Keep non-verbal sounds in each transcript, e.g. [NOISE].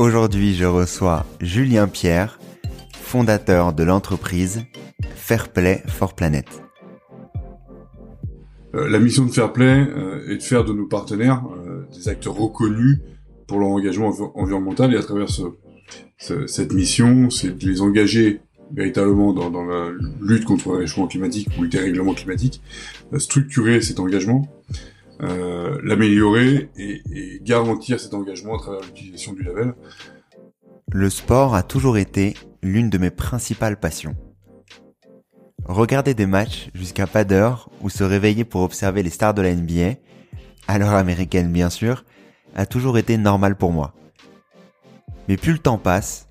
Aujourd'hui, je reçois Julien Pierre, fondateur de l'entreprise Fairplay for Planet. Euh, la mission de Fairplay euh, est de faire de nos partenaires euh, des acteurs reconnus pour leur engagement environnemental et à travers cette mission, c'est de les engager véritablement dans, la lutte contre le réchauffement climatique ou le dérèglement climatique, structurer cet engagement, l'améliorer et, et garantir cet engagement à travers l'utilisation du label. Le sport a toujours été l'une de mes principales passions. Regarder des matchs jusqu'à pas d'heure ou se réveiller pour observer les stars de la NBA, à l'heure américaine bien sûr, a toujours été normal pour moi. Mais plus le temps passe,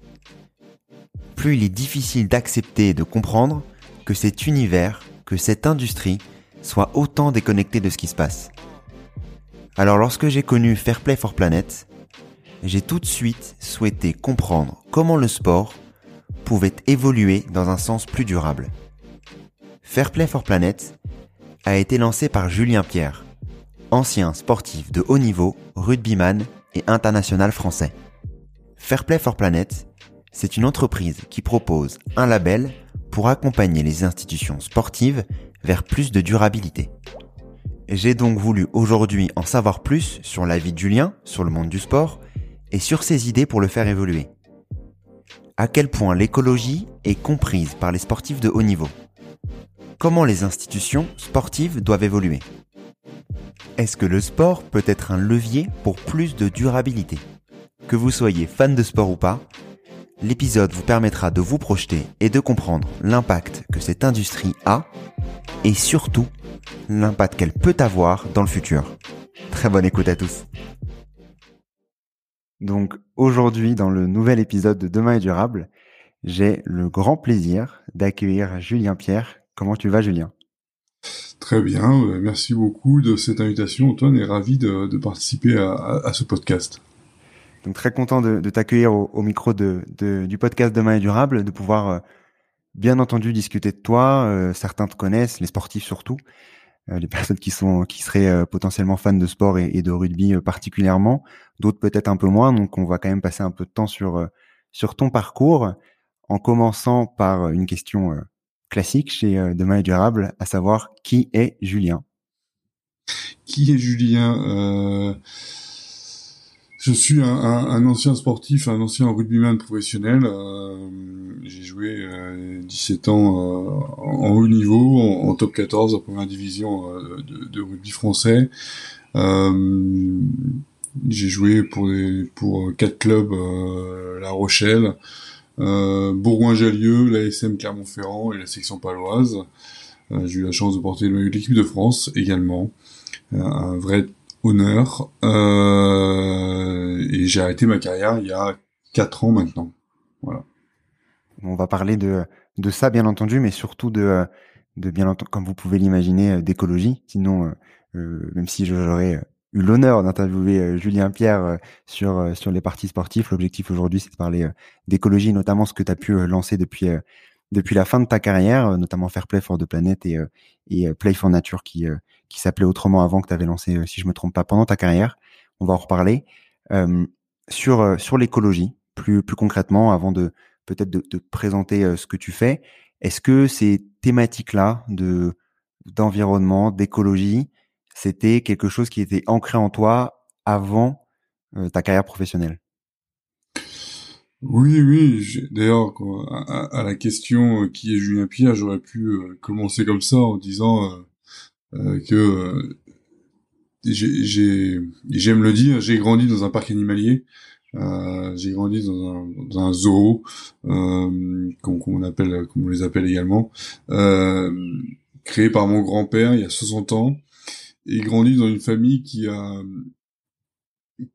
plus il est difficile d'accepter et de comprendre que cet univers, que cette industrie soit autant déconnectée de ce qui se passe. Alors lorsque j'ai connu Fairplay for Planet, j'ai tout de suite souhaité comprendre comment le sport pouvait évoluer dans un sens plus durable. Fairplay for Planet a été lancé par Julien Pierre, ancien sportif de haut niveau, rugbyman et international français. Fairplay for Planet, c'est une entreprise qui propose un label pour accompagner les institutions sportives vers plus de durabilité. J'ai donc voulu aujourd'hui en savoir plus sur la vie de Julien, sur le monde du sport et sur ses idées pour le faire évoluer. À quel point l'écologie est comprise par les sportifs de haut niveau? Comment les institutions sportives doivent évoluer? Est-ce que le sport peut être un levier pour plus de durabilité? Que vous soyez fan de sport ou pas, l'épisode vous permettra de vous projeter et de comprendre l'impact que cette industrie a et surtout l'impact qu'elle peut avoir dans le futur. Très bonne écoute à tous. Donc aujourd'hui, dans le nouvel épisode de Demain est durable, j'ai le grand plaisir d'accueillir Julien Pierre, Comment tu vas, Julien? Très bien, euh, merci beaucoup de cette invitation, Antoine, et ravi de, participer à, ce podcast. Donc très content de, t'accueillir au, micro du podcast Demain est durable, de pouvoir euh, bien entendu discuter de toi. Euh, certains te connaissent, les sportifs surtout, les [LAUGHS] personnes qui sont qui seraient potentiellement fans de sport et, de rugby particulièrement, d'autres peut-être un peu moins. Donc on va quand même passer un peu de temps sur sur ton parcours, en commençant par une question classique chez euh, Demain est durable, à savoir qui est Julien? Qui est Julien? Euh, Je suis un, ancien sportif, un ancien rugbyman professionnel. Euh, j'ai joué 17 ans en haut niveau, en, top 14, en première division de, rugby français. j'ai joué pour pour quatre clubs La Rochelle, euh, Bourgoin-Jallieu, l'ASM Clermont-Ferrand et la section paloise. Euh, j'ai eu la chance de porter de l'équipe de France également. Euh, un vrai honneur. et j'ai arrêté ma carrière il y a 4 ans maintenant. Voilà. On va parler de, de ça bien entendu, mais surtout de, de bien entendu, comme vous pouvez l'imaginer, d'écologie. Sinon, même si j'aurais eu l'honneur d'interviewer Julien Pierre sur sur les parties sportives. L'objectif aujourd'hui, c'est de parler d'écologie, notamment ce que tu as pu lancer depuis depuis la fin de ta carrière, notamment Fair Play for the Planet et et Play for Nature qui qui s'appelait autrement avant que tu avais lancé, si je me trompe pas, pendant ta carrière. On va en reparler sur sur l'écologie plus plus concrètement avant de peut-être de, de présenter ce que tu fais. Est-ce que ces thématiques-là de d'environnement, d'écologie, c'était quelque chose qui était ancré en toi avant euh, ta carrière professionnelle? Oui, oui. D'ailleurs, à, la question euh, qui est Julien Pierre, j'aurais pu euh, commencer comme ça en disant que j'ai, j'aime le dire, j'ai grandi dans un parc animalier. j'ai grandi dans un, dans un zoo, euh, appelle, comme on les appelle également, euh, créé par mon grand-père il y a 60 ans et grandi dans une famille qui a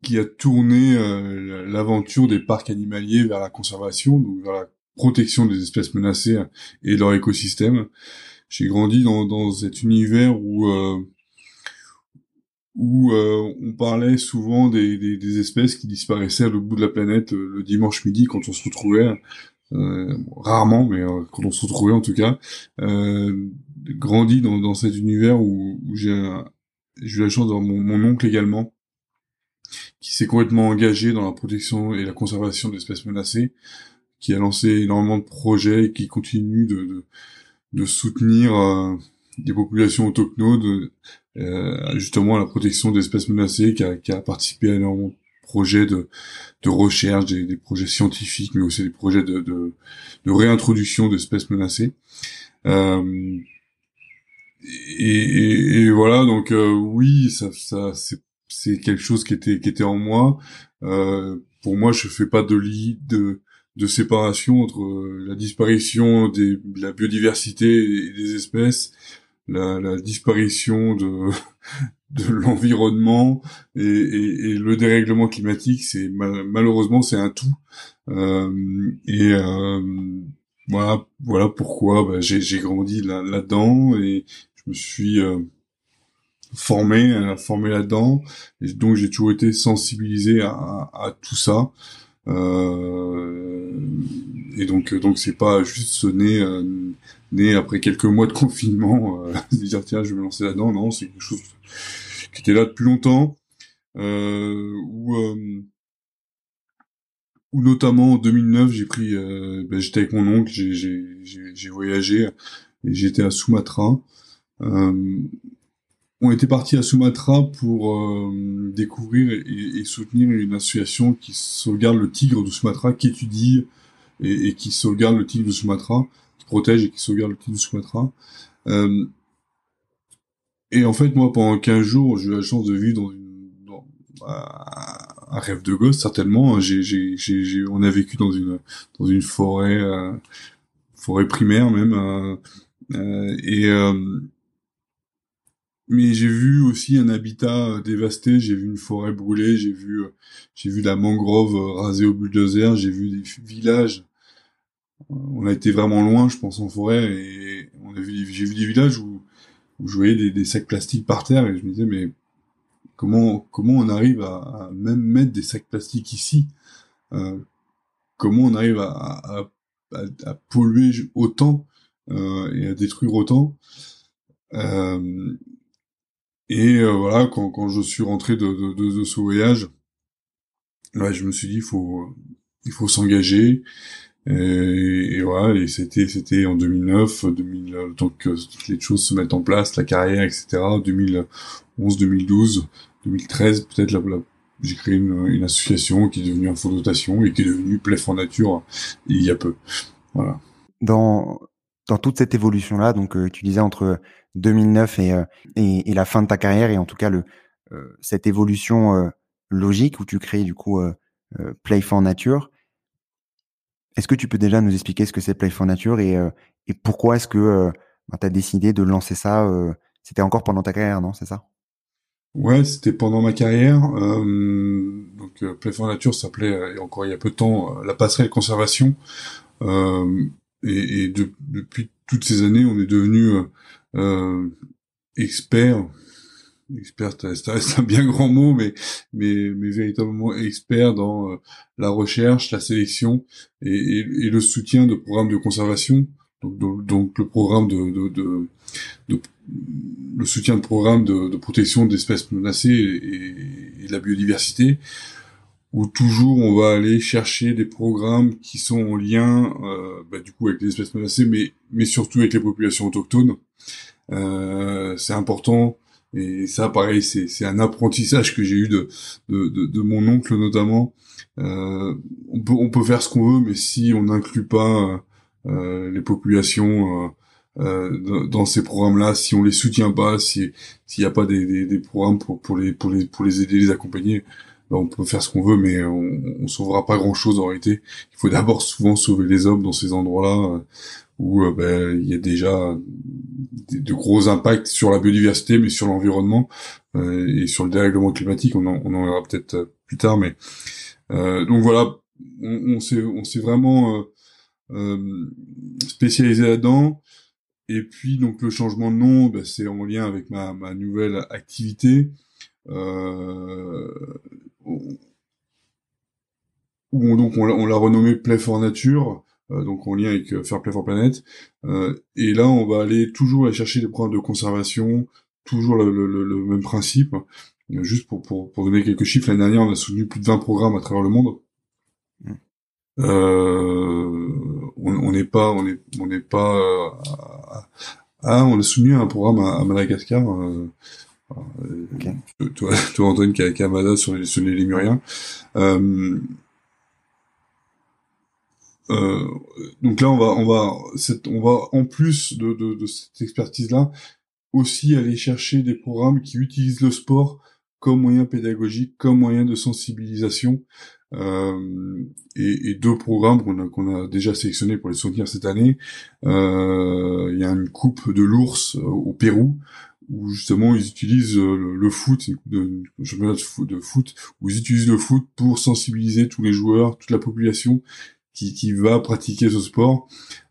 qui a tourné euh, l'aventure des parcs animaliers vers la conservation, donc vers la protection des espèces menacées et de leur écosystème. J'ai grandi dans, dans cet univers où euh, où euh, on parlait souvent des, des, des, espèces qui disparaissaient à l'autre bout de la planète le dimanche midi quand on se retrouvait, rarement, mais quand on se retrouvait en tout cas, grandi dans, dans cet univers où, où j'ai eu la chance d'avoir mon, mon, oncle également, qui s'est complètement engagé dans la protection et la conservation d'espèces menacées, qui a lancé énormément de projets et qui continue de, de, de soutenir euh, des populations autochtones, euh, justement la protection d'espèces menacées, qui a, qui a, participé à énormément de projets de, de recherche, des, des, projets scientifiques, mais aussi des projets de, de, de réintroduction d'espèces menacées. Euh, et, et, voilà, donc euh, oui, ça, ça c'est quelque chose qui était qui était en moi. Euh, pour moi, je fais pas de lit de de séparation entre euh, la disparition des, de la biodiversité et des espèces, la, la disparition de [LAUGHS] de l'environnement et, et, et, le dérèglement climatique. C'est malheureusement c'est un tout. Euh, et euh, voilà, voilà pourquoi bah, j'ai grandi là-dedans et je me suis euh, formé, euh, formé là-dedans, et donc j'ai toujours été sensibilisé à, à, tout ça. Euh, et donc donc c'est pas juste né euh, né après quelques mois de [LAUGHS] confinement euh, dire tiens je vais me lancer là-dedans. Non c'est quelque chose qui était là depuis longtemps. Euh, où où notamment en 2009 j'ai pris ben, j'étais avec mon oncle j'ai j'ai voyagé et j'étais à Sumatra. Euh, on était parti à Sumatra pour euh, découvrir et, soutenir une association qui sauvegarde le tigre de Sumatra, qui étudie et, qui sauvegarde le tigre de Sumatra, qui protège et qui sauvegarde le tigre de Sumatra. Euh, et en fait, moi, pendant 15 jours, j'ai eu la chance de vivre dans, une, un rêve de gosse, certainement. J'ai, j'ai, j'ai, on a vécu dans une, dans une forêt, forêt primaire même. et mais j'ai vu aussi un habitat euh, dévasté, j'ai vu une forêt brûlée, j'ai vu euh, j'ai vu la mangrove euh, rasée au bulldozer, j'ai vu des villages. On a été vraiment loin, je pense, en forêt, et on a vu j'ai vu des villages où, où je voyais des, sacs plastiques par terre, et je me disais mais comment comment on arrive à, même mettre des sacs plastiques ici? Euh, Comment on arrive à, à, à, à polluer autant euh, et à détruire autant? Euh, et euh, voilà, quand, quand je suis rentré de, de, de, ce voyage, ouais, je me suis dit, il faut, il faut s'engager. Et, et, voilà, et c'était, c'était en 2009, 2000, le temps que toutes les choses se mettent en place, la carrière, etc. 2011, 2012, 2013, peut-être la, j'ai créé une, une, association qui est devenue un fonds de dotation et qui est devenue Play for Nature il y a peu. Voilà. Dans dans toute cette évolution là, donc euh, tu disais entre 2009 euh, et, et, la fin de ta carrière et en tout cas le euh, cette évolution euh, logique où tu crées du coup Play for Nature. Est-ce que tu peux déjà nous expliquer ce que c'est Play for Nature et, et pourquoi est-ce que bah, tu as décidé de lancer ça C'était encore pendant ta carrière, non C'est ça? Ouais, c'était pendant ma carrière. Euh, donc Play for Nature s'appelait encore il y a peu de temps la passerelle conservation. Euh, et, et depuis toutes ces années, on est devenu euh, expert expert, c'est un bien grand mot, mais mais mais véritablement expert dans euh, la recherche, la sélection et, le soutien de programmes de conservation. Donc, le programme de, de, de, de, le soutien de programmes de, de protection d'espèces menacées et, et, de la biodiversité, où toujours on va aller chercher des programmes qui sont en lien, euh, bah, du coup avec les espèces menacées, mais mais surtout avec les populations autochtones. Euh, c'est important et ça, pareil, c'est un apprentissage que j'ai eu de, de, de, de, mon oncle notamment. Euh, on, peut, on peut faire ce qu'on veut, mais si on n'inclut pas euh, les populations euh, euh dans ces programmes-là, si on les soutient pas, s'il n'y a pas des, des, des, programmes pour, pour, les, pour, les, pour les aider, les accompagner, on peut faire ce qu'on veut, mais on, on sauvera pas grand-chose en réalité. Il faut d'abord souvent sauver les hommes dans ces endroits-là où euh, ben, il y a déjà de gros impacts sur la biodiversité, mais sur l'environnement euh, et sur le dérèglement climatique. On en, on verra peut-être euh, plus tard, mais donc voilà, on, on s'est vraiment spécialisé là-dedans. Et puis donc le changement de nom, ben, c'est en lien avec ma, nouvelle activité. Euh, où on, donc on l'a renommé Play for Nature euh, donc en lien avec euh, Fair Play for Planet. Euh, et là, on va aller toujours aller chercher des programmes de conservation, toujours le, le, le même principe. Juste pour, pour, pour, donner quelques chiffres, l'année dernière, on a soutenu plus de 20 programmes à travers le monde. Mm. Euh, on n'est pas, on est, on n'est pas. ah, on a soutenu un programme à, Madagascar. Euh, toi, [LAUGHS] toi, Antoine, qui a Canada sur les, sur les Lémuriens. Euh, euh, donc là, on va, on va, on va en plus de, cette expertise-là, aussi aller chercher des programmes qui utilisent le sport comme moyen pédagogique, comme moyen de sensibilisation. Et, deux programmes qu'on a, qu'on a déjà sélectionnés pour les soutenir cette année. Il y a une coupe de l'ours au Pérou où justement ils utilisent le, foot, de, championnat de foot, où ils utilisent le foot pour sensibiliser tous les joueurs, toute la population qui, qui va pratiquer ce sport,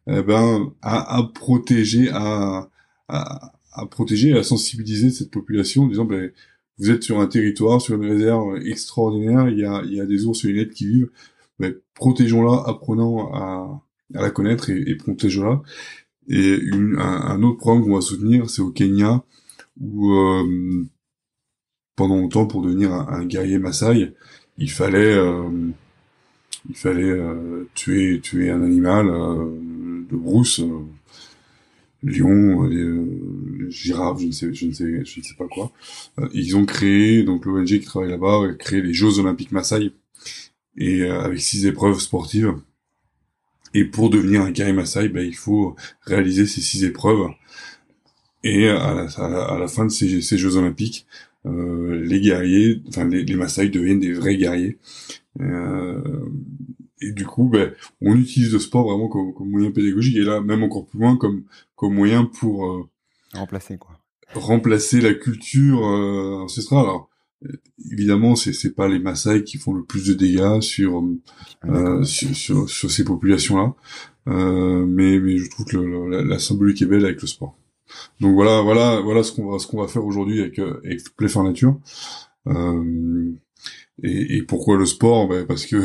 eh ben, à, à protéger, à, à, à, protéger, à sensibiliser cette population en disant, ben, vous êtes sur un territoire, sur une réserve extraordinaire, il y a, il y a des ours et qui vivent, ben, protégeons-la, apprenons à, à la connaître et, et protégeons-la. Et une, un, autre programme qu'on va soutenir, c'est au Kenya, où euh, pendant longtemps, pour devenir un, un guerrier Maasai, il fallait euh, il fallait euh, tuer tuer un animal euh, de brousse, euh, lion, girafe, je ne sais je ne sais je ne sais pas quoi. ils ont créé donc l'ONG qui travaille là-bas a créé les Jeux Olympiques Maasai et avec six épreuves sportives. Et pour devenir un guerrier Maasai, ben, il faut réaliser ces six épreuves. Et à la, à la, fin de ces, ces Jeux Olympiques, euh, les guerriers, enfin les, les Maasai deviennent des vrais guerriers. Euh, et du coup, ben, on utilise le sport vraiment comme, comme, moyen pédagogique et là même encore plus loin comme comme moyen pour euh, remplacer quoi. Remplacer la culture euh, ancestrale. Alors évidemment, c'est c'est pas les Maasai qui font le plus de dégâts sur euh, sur, sur, sur, ces populations-là, euh, mais mais je trouve que le, la, la, symbolique est belle avec le sport. Donc voilà, voilà, voilà ce qu'on va ce qu'on va faire aujourd'hui avec avec Play for Nature. Euh, et, et, pourquoi le sport? Ben [LAUGHS] Parce que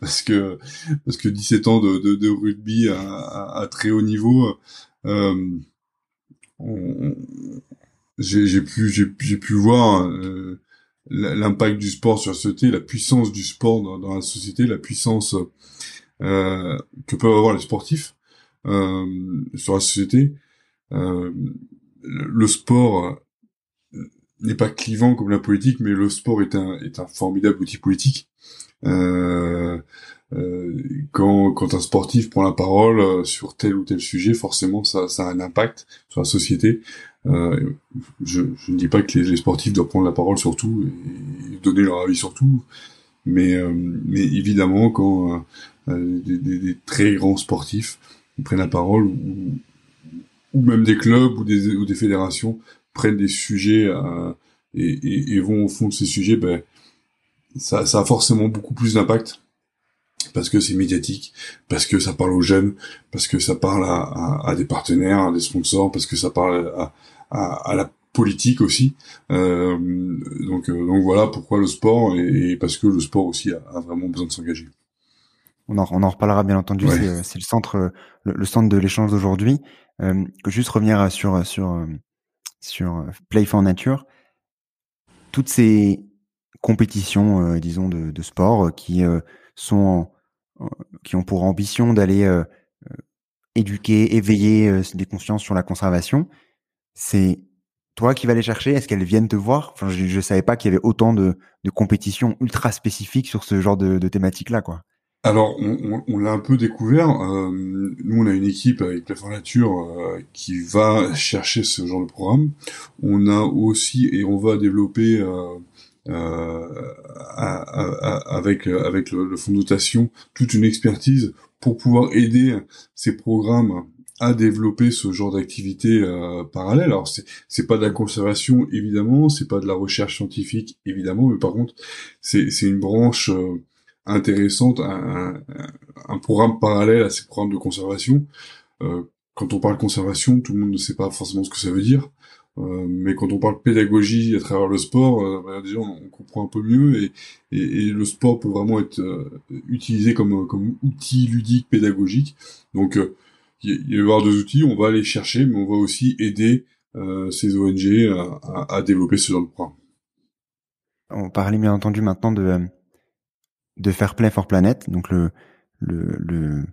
parce que parce que 17 ans de, de, de rugby à, à, à, très haut niveau, euh, j'ai pu j'ai pu voir euh, l'impact du sport sur la société, la puissance du sport dans, dans la société, la puissance euh, que peuvent avoir les sportifs euh, sur la société. Euh, le sport n'est pas clivant comme la politique, mais le sport est un, est un formidable outil politique. Euh, euh, quand, un sportif prend la parole euh, sur tel ou tel sujet, forcément ça, a un impact sur la société. Euh, je, ne dis pas que les, sportifs doivent prendre la parole sur tout et donner leur avis sur tout, mais, euh, mais évidemment quand euh, des, des, des, très grands sportifs prennent la parole, ou, ou même des clubs ou des, ou des fédérations prennent des sujets euh, et, et, et, vont au fond de ces sujets, ben, ça, ça a forcément beaucoup plus d'impact parce que c'est médiatique, parce que ça parle aux jeunes, parce que ça parle à, à, à, des partenaires, à des sponsors, parce que ça parle à, à, la politique aussi. Euh, donc, euh, donc voilà pourquoi le sport et, parce que le sport aussi a, vraiment besoin de s'engager. On en, on en reparlera bien entendu. C'est le centre, le, centre de l'échange d'aujourd'hui. Juste revenir sur sur sur Play for Nature. Toutes ces compétitions, disons de, sport, qui sont qui ont pour ambition d'aller éduquer, éveiller des consciences sur la conservation. C'est toi qui vas les chercher? Est-ce qu'elles viennent te voir? Je ne savais pas qu'il y avait autant de, de compétitions ultra spécifiques sur ce genre de, de thématique-là, quoi. Alors, on, on, l'a un peu découvert. Euh, nous, on a une équipe avec la Nature euh, qui va chercher ce genre de programme. On a aussi, et on va développer euh, euh avec avec le, le fonds de dotation toute une expertise pour pouvoir aider ces programmes à développer ce genre d'activité euh, parallèle. Alors c'est c'est pas de la conservation évidemment, c'est pas de la recherche scientifique évidemment, mais par contre c'est c'est une branche euh, intéressante, un, un, programme parallèle à ces programmes de conservation. Euh, quand on parle conservation, tout le monde ne sait pas forcément ce que ça veut dire. Euh, mais quand on parle pédagogie à travers le sport, euh, bah, déjà on, comprend un peu mieux et, et, et le sport peut vraiment être utilisé comme, comme outil ludique pédagogique. Donc il va y avoir deux outils, on va aller chercher, mais on va aussi aider euh, ces ONG à, à, développer ce genre de programme. On parlait bien entendu maintenant de de Fair Play for Planet, donc le le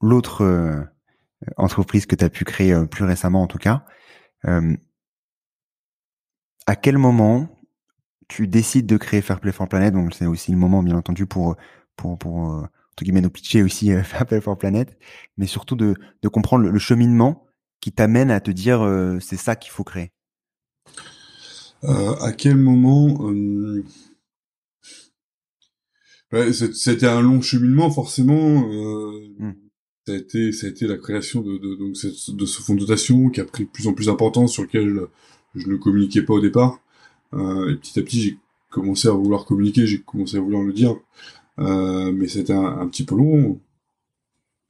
l'autre euh, entreprise que tu as pu créer euh, plus récemment en tout cas. Euh, à quel moment tu décides de créer Fair Play for Planet? Donc c'est aussi le moment bien entendu pour pour pour entre guillemets nos pitcher aussi euh, [LAUGHS] Apple for Planet, mais surtout de, de comprendre le, cheminement qui t'amène à te dire c'est ça qu'il faut créer. À quel moment. Ouais, C'était un long cheminement forcément. Euh, hmm. Ça a été ça a été la création de, de, donc, de ce fonds de dotation qui a pris de plus en plus d'importance sur lequel je, ne communiquais pas au départ. Euh, et petit à petit j'ai commencé à vouloir communiquer, j'ai commencé à vouloir le dire. Euh, mais c'était un, petit peu long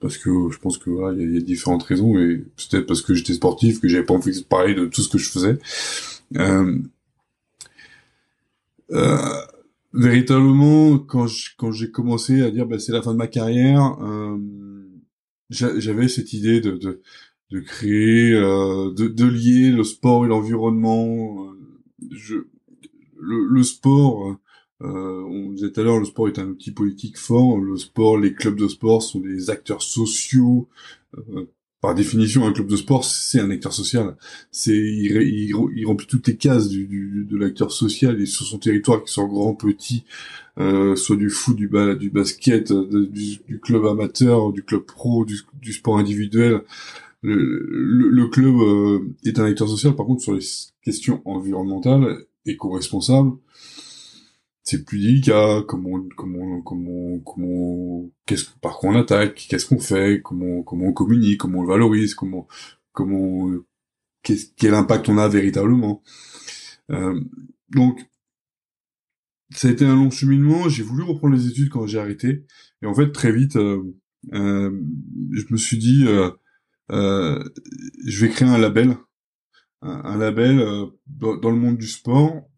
parce que je pense que voilà, il y, a différentes raisons et peut-être parce que j'étais sportif que j'avais pas envie de parler de tout ce que je faisais. Euh, euh, véritablement, quand quand j'ai commencé à dire bah, c'est la fin de ma carrière, euh, j'avais cette idée de de, de créer, euh, de, de lier le sport et l'environnement. Je le, le sport euh, on disait tout à l'heure, le sport est un outil politique fort. Le sport, les clubs de sport sont des acteurs sociaux. Euh, par définition, un club de sport, c'est un acteur social. C'est il, remplit toutes les cases du, de l'acteur social et sur son territoire, qui soit grand, petit, euh, soit du foot, du, bas, du basket, du, du, club amateur, du club pro, du, sport individuel. Le, club euh, est un acteur social. Par contre, sur les questions environnementales, éco-responsables, c'est plus délicat, comment, comment, comment, comment, qu'est-ce, par quoi on attaque, qu'est-ce qu'on fait, comment, comment on communique, comment on le valorise, comment, comment, quel impact on a véritablement. Euh, donc, ça a été un long cheminement. J'ai voulu reprendre les études quand j'ai arrêté, et en fait très vite, euh, euh, je me suis dit, je vais créer un label, un, label dans, le monde du sport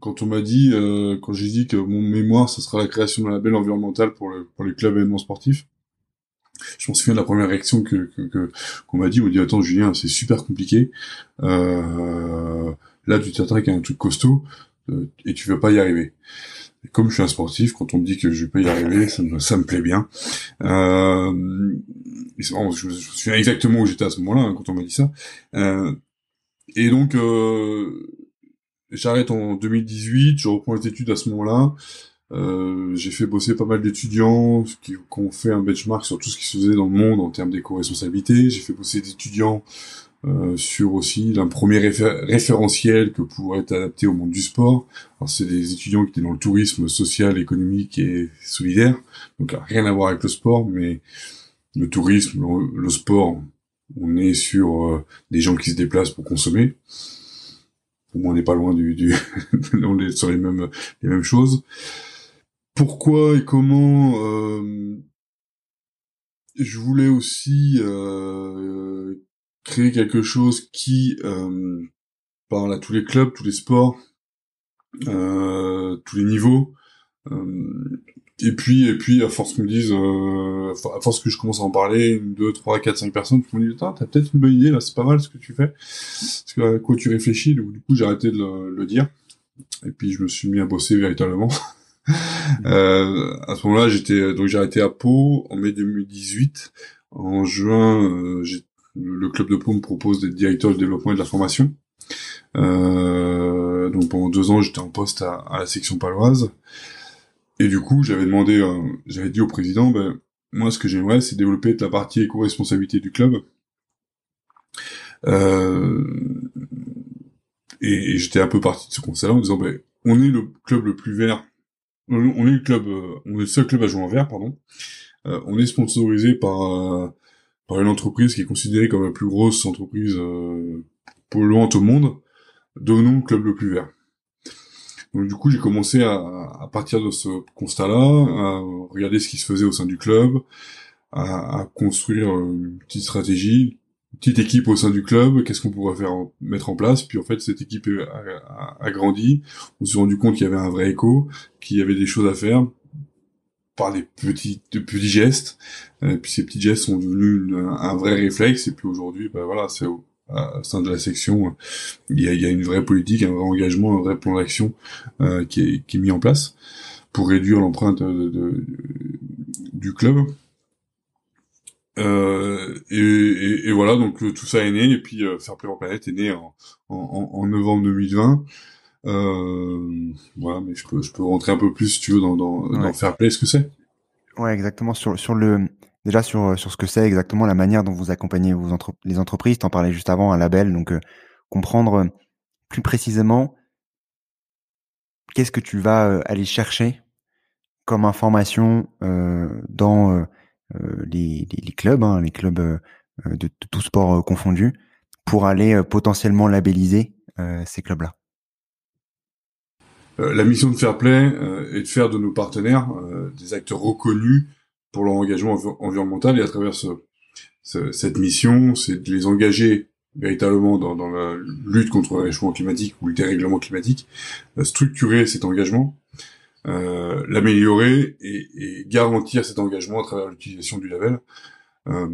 quand on m'a dit, euh, quand j'ai dit que mon mémoire, ce sera la création d'un label environnemental pour, le, pour les clubs événements sportifs, je me souviens de la première réaction que qu'on m'a dit. On m'a dit attends Julien, c'est super compliqué. Euh, là, tu t'attaques à un truc costaud euh, et tu veux pas y arriver. Et comme je suis un sportif, quand on me dit que je peux y arriver, ça me, ça me plaît bien. Euh, je, me souviens exactement où j'étais à ce moment-là hein, quand on m'a dit ça. Euh, et donc, euh, J'arrête en 2018, je reprends les études à ce moment-là. Euh, j'ai fait bosser pas mal d'étudiants qui, ont fait un benchmark sur tout ce qui se faisait dans le monde en termes d'éco-responsabilité. J'ai fait bosser des étudiants euh, sur aussi un premier référentiel que pourrait être adapté au monde du sport. Alors c'est des étudiants qui étaient dans le tourisme social, économique et solidaire, donc rien à voir avec le sport, mais le tourisme, le, sport, on est sur euh, des gens qui se déplacent pour consommer on n'est pas loin du, du [LAUGHS] on est sur les mêmes les mêmes choses. Pourquoi et comment euh, je voulais aussi euh, créer quelque chose qui parle à tous les clubs, tous les sports, tous les niveaux. Et puis, et puis, à force qu'ils me disent, à force que je commence à en parler, une, deux, trois, quatre, cinq personnes qui me disent, t'as peut-être une bonne idée là, c'est pas mal ce que tu fais, que à quoi tu réfléchis. Du coup, j'ai arrêté de le, dire. Et puis, je me suis mis à bosser véritablement. [LAUGHS] euh, à ce moment-là, j'étais donc j'ai arrêté à Pau en mai 2018. En juin, euh, le club de Pau me propose d'être directeur du développement et de la formation. Euh, donc pendant deux ans, j'étais en poste à, la section paloise. Et du coup, j'avais demandé, euh, j'avais dit au président, ben moi, ce que j'aimerais, c'est développer la partie éco-responsabilité du club. Euh, et, j'étais un peu parti de ce constat-là en disant, ben, on est le club le plus vert on est le club, euh, on est le seul club à jouer en vert, pardon. Euh, on est sponsorisé par euh, par une entreprise qui est considérée comme la plus grosse entreprise polluante au monde. Donnons le club le plus vert. Donc du coup, j'ai commencé à, partir de ce constat-là, à regarder ce qui se faisait au sein du club, à, construire une petite stratégie, petite équipe au sein du club, qu'est-ce qu'on pourrait faire mettre en place Puis en fait, cette équipe a, grandi. On s'est rendu compte qu'il y avait un vrai écho, qu'il y avait des choses à faire par des petits, petits gestes. Et euh, puis ces petits gestes sont devenus un vrai réflexe. Et puis aujourd'hui, ben voilà, c'est au, sein de la section, il y, a, il y a, une vraie politique, un vrai engagement, un vrai plan d'action euh, qui, est, qui est mis en place pour réduire l'empreinte de, du club. Euh, et, et, voilà, donc euh, tout ça est né, et puis euh, Fairplay en planète est né en, en, en novembre 2020. Euh, voilà, mais je peux, je peux rentrer un peu plus, si tu veux, dans, dans, dans Fairplay, ce que c'est. Ouais, exactement. Sur, sur le, déjà sur, sur ce que c'est exactement la manière dont vous accompagnez vos les entreprises. T'en parlais juste avant, un label, donc comprendre plus précisément qu'est-ce que tu vas aller chercher comme information dans euh, les, clubs, hein, les clubs euh, de, de, tout sport euh, confondu, pour aller potentiellement labelliser ces clubs-là La mission de Fairplay est de faire de nos partenaires des acteurs reconnus pour leur engagement environnemental et à travers ce, cette mission, c'est de les engager véritablement dans, dans, la lutte contre le réchauffement climatique ou le dérèglement climatique, structurer cet engagement euh, l'améliorer et, et, garantir cet engagement à travers l'utilisation du label. Euh,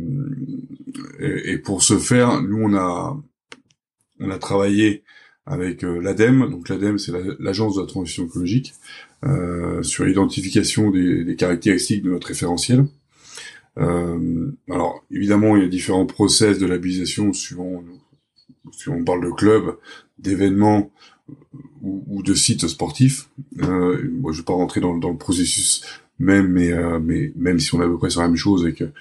et, et, pour ce faire, nous on a on a travaillé avec euh, l'ADEME, donc l'ADEME c'est l'agence de la transition écologique, euh, sur l'identification des, des, caractéristiques de notre référentiel. Euh, alors évidemment il y a différents process de labellisation suivant si on parle de club, d'événements, ou, ou, de sites sportifs. Euh, moi, je vais pas rentrer dans, dans le processus même, mais, euh, mais même si on est à peu près sur la même chose avec euh,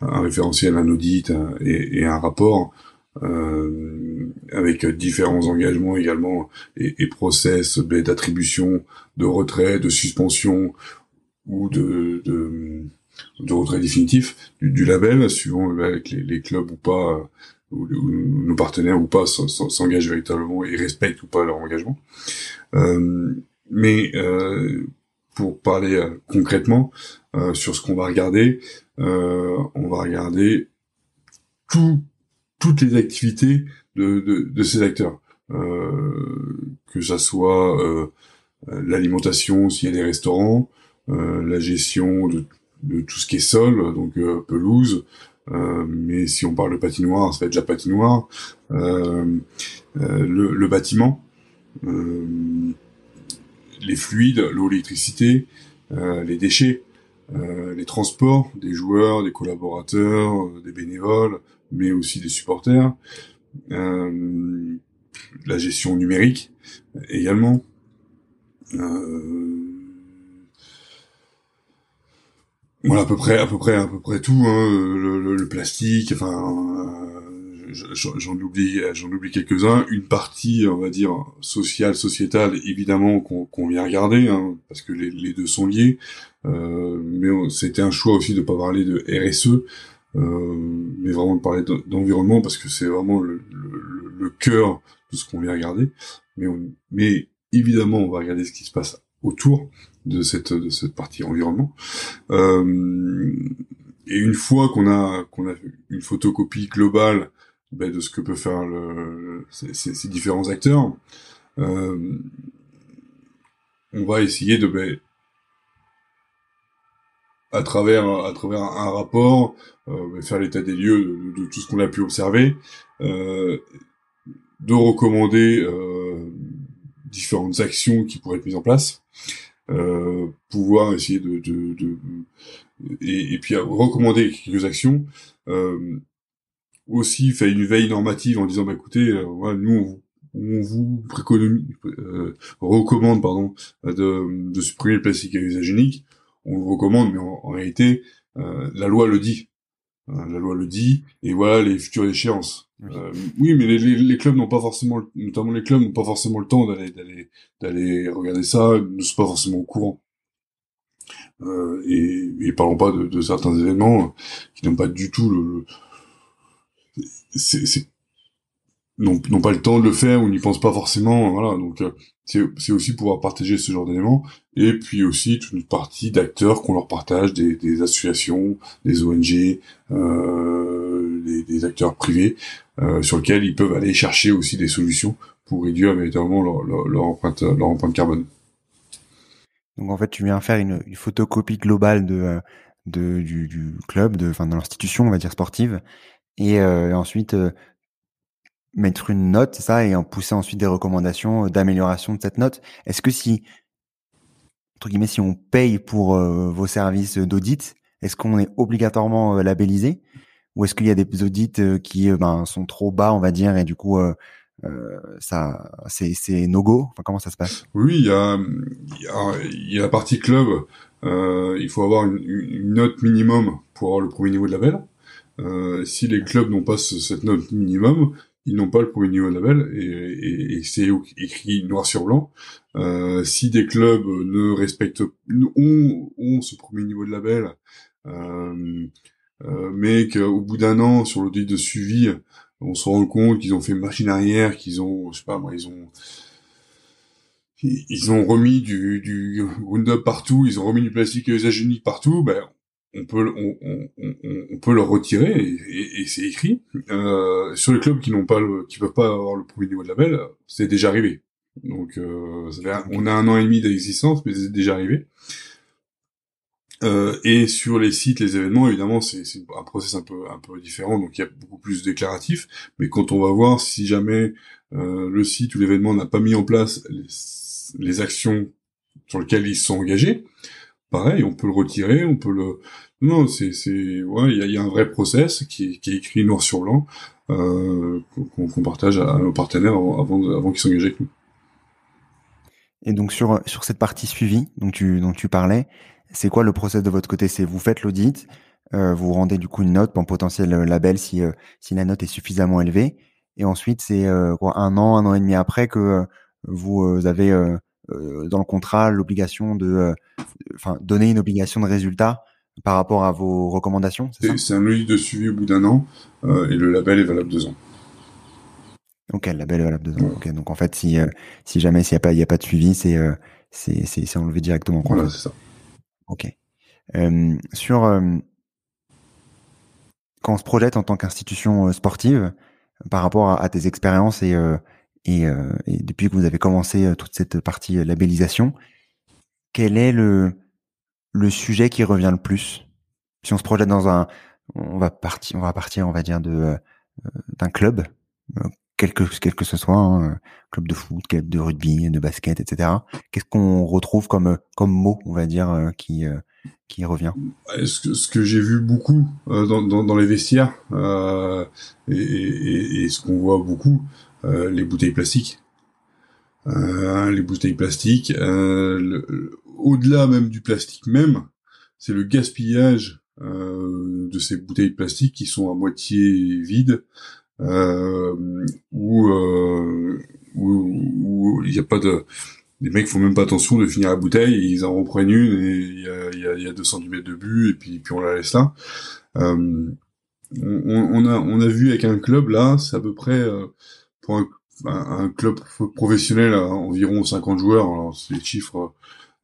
un référentiel, un audit et, et, un rapport, euh, avec différents engagements également et, et process d'attribution, de retrait, de suspension ou de, de, de retrait définitif du, du label, suivant avec les, les, clubs ou pas où, nos partenaires ou pas s'engagent véritablement et respectent ou pas leur engagement. Euh, mais euh, pour parler euh, concrètement euh, sur ce qu'on va regarder, euh, on va regarder tout, toutes les activités de, de, ces acteurs, que ça soit l'alimentation s'il y a des restaurants, la gestion de, de, tout ce qui est sol, donc pelouse, euh, mais si on parle de patinoire, ça va être la patinoire, euh, euh, le, le, bâtiment, les fluides, l'eau, l'électricité, les déchets, les transports des joueurs, des collaborateurs, des bénévoles, mais aussi des supporters, la gestion numérique également. Euh, voilà à peu près à peu près à peu près tout hein, le, le, plastique enfin euh, j'en oublie j'en oublie quelques uns une partie on va dire sociale sociétale évidemment qu'on vient regarder hein, parce que les, les, deux sont liés euh, mais c'était un choix aussi de pas parler de RSE euh, mais vraiment de parler d'environnement parce que c'est vraiment le, le, le, cœur de ce qu'on vient regarder mais on, mais évidemment on va regarder ce qui se passe autour de cette de cette partie environnement. Euh, et une fois qu'on a qu'on a une photocopie globale ben, de ce que peut faire le, ces, différents acteurs. Euh, on va essayer de ben, à travers à travers un rapport euh, faire l'état des lieux de, tout ce qu'on a pu observer, euh, de recommander euh, différentes actions qui pourraient être mises en place, euh, pouvoir essayer de, de, de et, puis recommander quelques actions. Euh, aussi faire une veille normative en disant bah écoutez, euh, nous on vous, euh, recommande pardon de, de, supprimer le plastique à usage unique. On le recommande, mais en, réalité, euh, la loi le dit. Hein, la loi le dit, et voilà les futures échéances. Oui, euh, oui mais les, les, clubs n'ont pas forcément, notamment les clubs n'ont pas forcément le temps d'aller d'aller d'aller regarder ça, ne sont pas forcément au courant. Euh, et, et parlons pas de, de certains événements qui n'ont pas du tout le, c'est n'ont pas le temps de le faire ou n'y pensent pas forcément voilà donc euh, c'est aussi pouvoir partager ce genre d'éléments et puis aussi toute une partie d'acteurs qu'on leur partage des, associations des ONG euh, des, acteurs privés euh, sur lesquels ils peuvent aller chercher aussi des solutions pour réduire véritablement leur, empreinte leur empreinte carbone donc en fait tu viens faire une, photocopie globale de, euh, de du, club de de l'institution on va dire sportive et ensuite mettre une note, ça, et en pousser ensuite des recommandations d'amélioration de cette note. Est-ce que si, entre guillemets, si on paye pour vos services d'audit, est-ce qu'on est obligatoirement labellisé? Ou est-ce qu'il y a des audits qui ben, sont trop bas, on va dire, et du coup, euh, ça, c'est, no go? Enfin, comment ça se passe? Oui, il y a, y, a, la partie club. Euh, il faut avoir une, note minimum pour avoir le premier niveau de label. Euh, si les clubs n'ont pas cette note minimum, ils n'ont pas le premier niveau de label et, et, c'est écrit noir sur blanc. Euh, si des clubs ne respectent ont, ont ce premier niveau de label, euh, euh, mais qu'au bout d'un an sur l'audit de suivi, on se rend compte qu'ils ont fait machine arrière, qu'ils ont, je sais pas moi, ils ont ils ont remis du, du Roundup partout, ils ont remis du plastique à usage unique partout, ben on peut on, on, on, peut le retirer et, et, c'est écrit. Euh, sur les clubs qui n'ont pas le, qui peuvent pas avoir le premier niveau de label c'est déjà arrivé. Donc euh, on a un an et demi d'existence mais c'est déjà arrivé. Euh, et sur les sites les événements évidemment c'est un process un peu un peu différent donc il y a beaucoup plus déclaratif mais quand on va voir si jamais euh, le site ou l'événement n'a pas mis en place les, les actions sur lesquelles ils sont engagés pareil, on peut le retirer, on peut le. Non, c'est c'est ouais, il y a, un vrai process qui, qui est écrit noir sur blanc euh, qu'on partage à, nos partenaires avant avant qu'ils s'engagent avec nous. Et donc sur sur cette partie suivie dont tu dont tu parlais, c'est quoi le process de votre côté? C'est vous faites l'audit, euh, vous rendez du coup une note, en potentiel label si euh, si la note est suffisamment élevée, et ensuite c'est euh, un an, un an et demi après que euh, vous avez euh, dans le contrat l'obligation de, euh, enfin, donner une obligation de résultat par rapport à vos recommandations C'est un audit de suivi au bout d'un an euh, et le label est valable deux ans. Ok, le label est valable deux ans. Ok, donc en fait, si si jamais s'il n'y a pas il y a pas de suivi, c'est enlevé directement. Quoi. Voilà, c'est ça. Ok. sur quand on se projette en tant qu'institution sportive par rapport à, à tes expériences et euh, et, depuis que vous avez commencé euh, toute cette partie euh, labellisation, quel est le, le sujet qui revient le plus? Si on se projette dans un, on va partir, on va partir, on va dire de d'un club, quel que, quel que ce soit, hein, club de foot, club de rugby, de basket, etc. Qu'est-ce qu'on retrouve comme comme mot, on va dire, qui qui revient? Ce que, que j'ai vu beaucoup dans, dans, dans, les vestiaires euh, et, et, et, ce qu'on voit beaucoup, euh, les bouteilles plastiques. Euh, les bouteilles plastiques, euh, au-delà même du plastique même, c'est le gaspillage de ces bouteilles plastiques qui sont à moitié vides, où où il n'y a pas de les mecs font même pas attention de finir la bouteille, ils en reprennent une et il y a, y, a, y a 200 de but et puis puis on la laisse là. Euh, on, on, a on a vu avec un club là, c'est à peu près pour un, un, club professionnel à environ 50 joueurs, alors les chiffres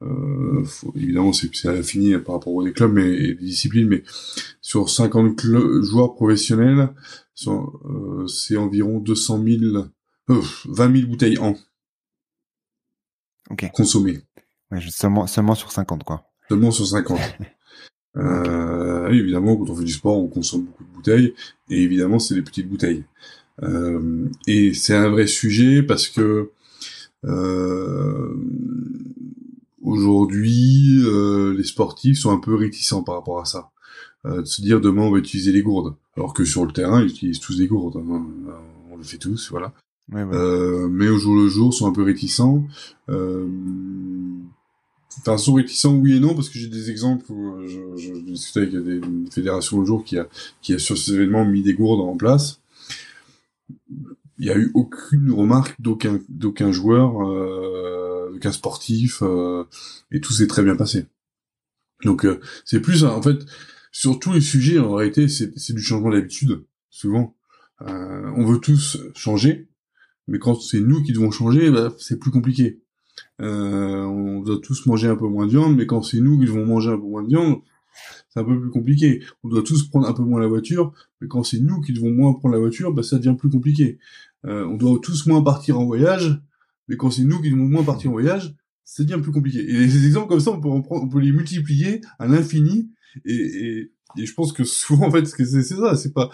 euh, évidemment, c'est fini par rapport aux clubs mais, et des disciplines, mais sur 50 joueurs professionnels, euh, c'est environ 200 000, 20 000 bouteilles an okay. consommées. Ouais, seulement, seulement sur 50, quoi. Seulement sur 50. [LAUGHS] euh, évidemment, quand on fait du sport, on consomme beaucoup de bouteilles, et évidemment, c'est des petites bouteilles. Euh, et c'est un vrai sujet parce que euh, aujourd'hui, euh, les sportifs sont un peu réticents par rapport à ça. Euh, de se dire demain on va utiliser les gourdes, alors que sur le terrain ils utilisent tous des gourdes. Hein. On le fait tous, voilà. Euh, mais au jour le jour sont un peu réticents. Euh, enfin, sont réticents oui et non parce que j'ai des exemples où je, je, discutais avec des fédérations le jour qui a qui a sur ces événements mis des gourdes en place il y a eu aucune remarque d'aucun d'aucun joueur, euh, d'aucun sportif, euh, et tout s'est très bien passé. Donc euh, c'est plus en fait sur tous les sujets en réalité c'est du changement d'habitude souvent. Euh, on veut tous changer, mais quand c'est nous qui devons changer, bah, c'est plus compliqué. Euh, on doit tous manger un peu moins de viande, mais quand c'est nous qui devons manger un peu moins de viande, c'est un peu plus compliqué. On doit tous prendre un peu moins la voiture, mais quand c'est nous qui devons moins prendre la voiture, bah, ça devient plus compliqué. Euh, on doit tous moins partir en voyage, mais quand c'est nous qui devons moins partir en voyage, ça devient plus compliqué. Et les exemples comme ça, on peut, on peut les multiplier à l'infini, et, et, et, je pense que souvent, en fait, c'est ça, c'est pas...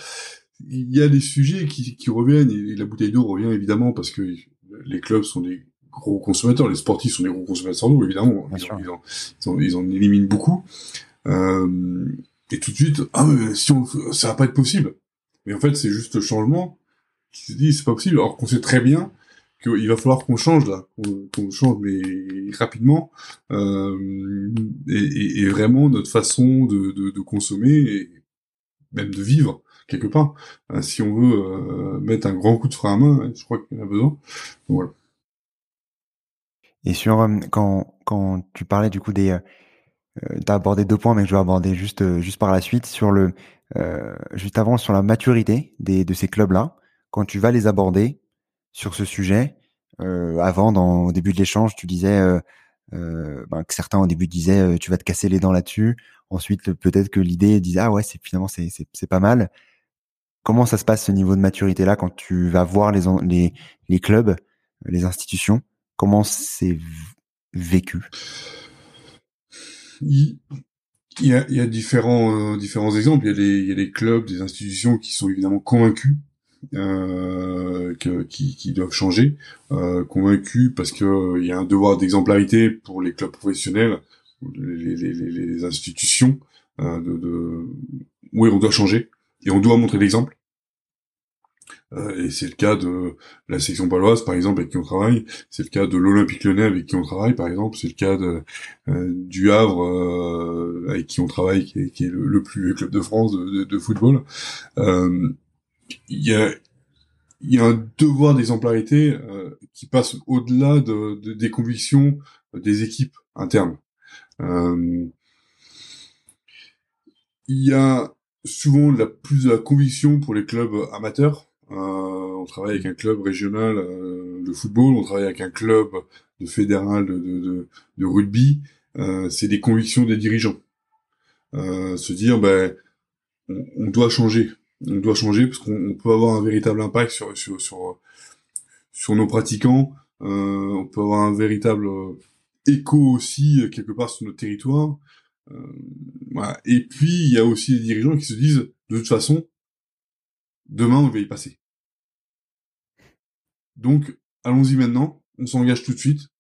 Il y a des sujets qui, qui reviennent, et la bouteille d'eau revient évidemment, parce que les clubs sont des gros consommateurs, les sportifs sont des gros consommateurs d'eau, évidemment, ils en, ils, en, ils en, éliminent beaucoup. Euh, et tout de suite, ah mais si on, ça va pas être possible. Mais en fait, c'est juste le changement qui se dit c'est pas possible, alors qu'on sait très bien qu'il va falloir qu'on change là, qu'on change mais rapidement, euh, et, et, vraiment notre façon de, de, de, consommer et même de vivre quelque part. Euh, si on veut euh, mettre un grand coup de frein à main, je crois en a besoin. Voilà. Et sur euh, quand quand tu parlais du coup des tu as abordé deux points, mais je vais aborder juste euh, juste par la suite sur le euh, juste avant sur la maturité des de ces clubs-là. Quand tu vas les aborder sur ce sujet, euh, avant, dans, au début de l'échange, tu disais euh, ben, que certains au début disaient tu vas te casser les dents là-dessus. Ensuite, peut-être que l'idée disait ah ouais, c'est finalement c'est c'est pas mal. Comment ça se passe ce niveau de maturité là quand tu vas voir les les les clubs, les institutions? Comment c'est vécu? Il, y a, il y a différents, euh, différents exemples. Il y, a des, clubs, des institutions qui sont évidemment convaincus euh, qui, doivent changer, euh, convaincus parce que euh, il y a un devoir d'exemplarité pour les clubs professionnels, les, les institutions, euh, de, de, oui, on doit changer et on doit montrer l'exemple. Euh, et c'est le cas de la section paloise, par exemple, avec qui on travaille. C'est le cas de l'Olympique Lyonnais, avec qui on travaille, par exemple. C'est le cas de, euh, du Havre, euh, avec qui on travaille, qui est, le, plus vieux club de France de, de, football. Il y a y a un devoir d'exemplarité qui passe au-delà de, des convictions des équipes internes. il y a souvent la plus de la conviction pour les clubs amateurs euh, on travaille avec un club régional euh, de football, on travaille avec un club de fédéral de, de, de, rugby. Euh, c'est des convictions des dirigeants. se dire, ben, on, doit changer. On doit changer parce qu'on peut avoir un véritable impact sur sur sur, sur nos pratiquants. on peut avoir un véritable écho aussi quelque part sur notre territoire. voilà. Et puis il y a aussi des dirigeants qui se disent de toute façon, demain on va y passer. Donc, allons-y maintenant, on s'engage tout de suite,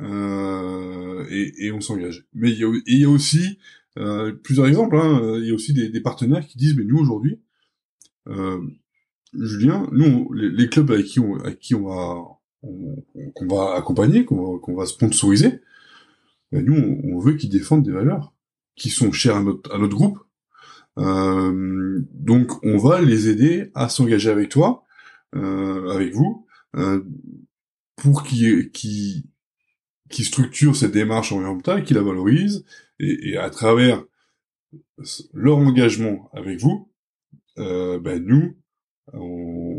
euh, et, on s'engage. Mais il y, a, aussi euh, plusieurs exemples, hein, il y a aussi des, partenaires qui disent, mais nous aujourd'hui, euh, Julien, nous, les, clubs avec qui on, qui on va, va accompagner, qu'on va, sponsoriser, ben nous, on, veut qu'ils défendent des valeurs qui sont chères à notre, groupe. Donc, on va les aider à s'engager avec toi, avec vous, pour qui qui qui structure cette démarche environnementale, qui la valorise, et, et à travers leur engagement avec vous, euh, ben nous, on,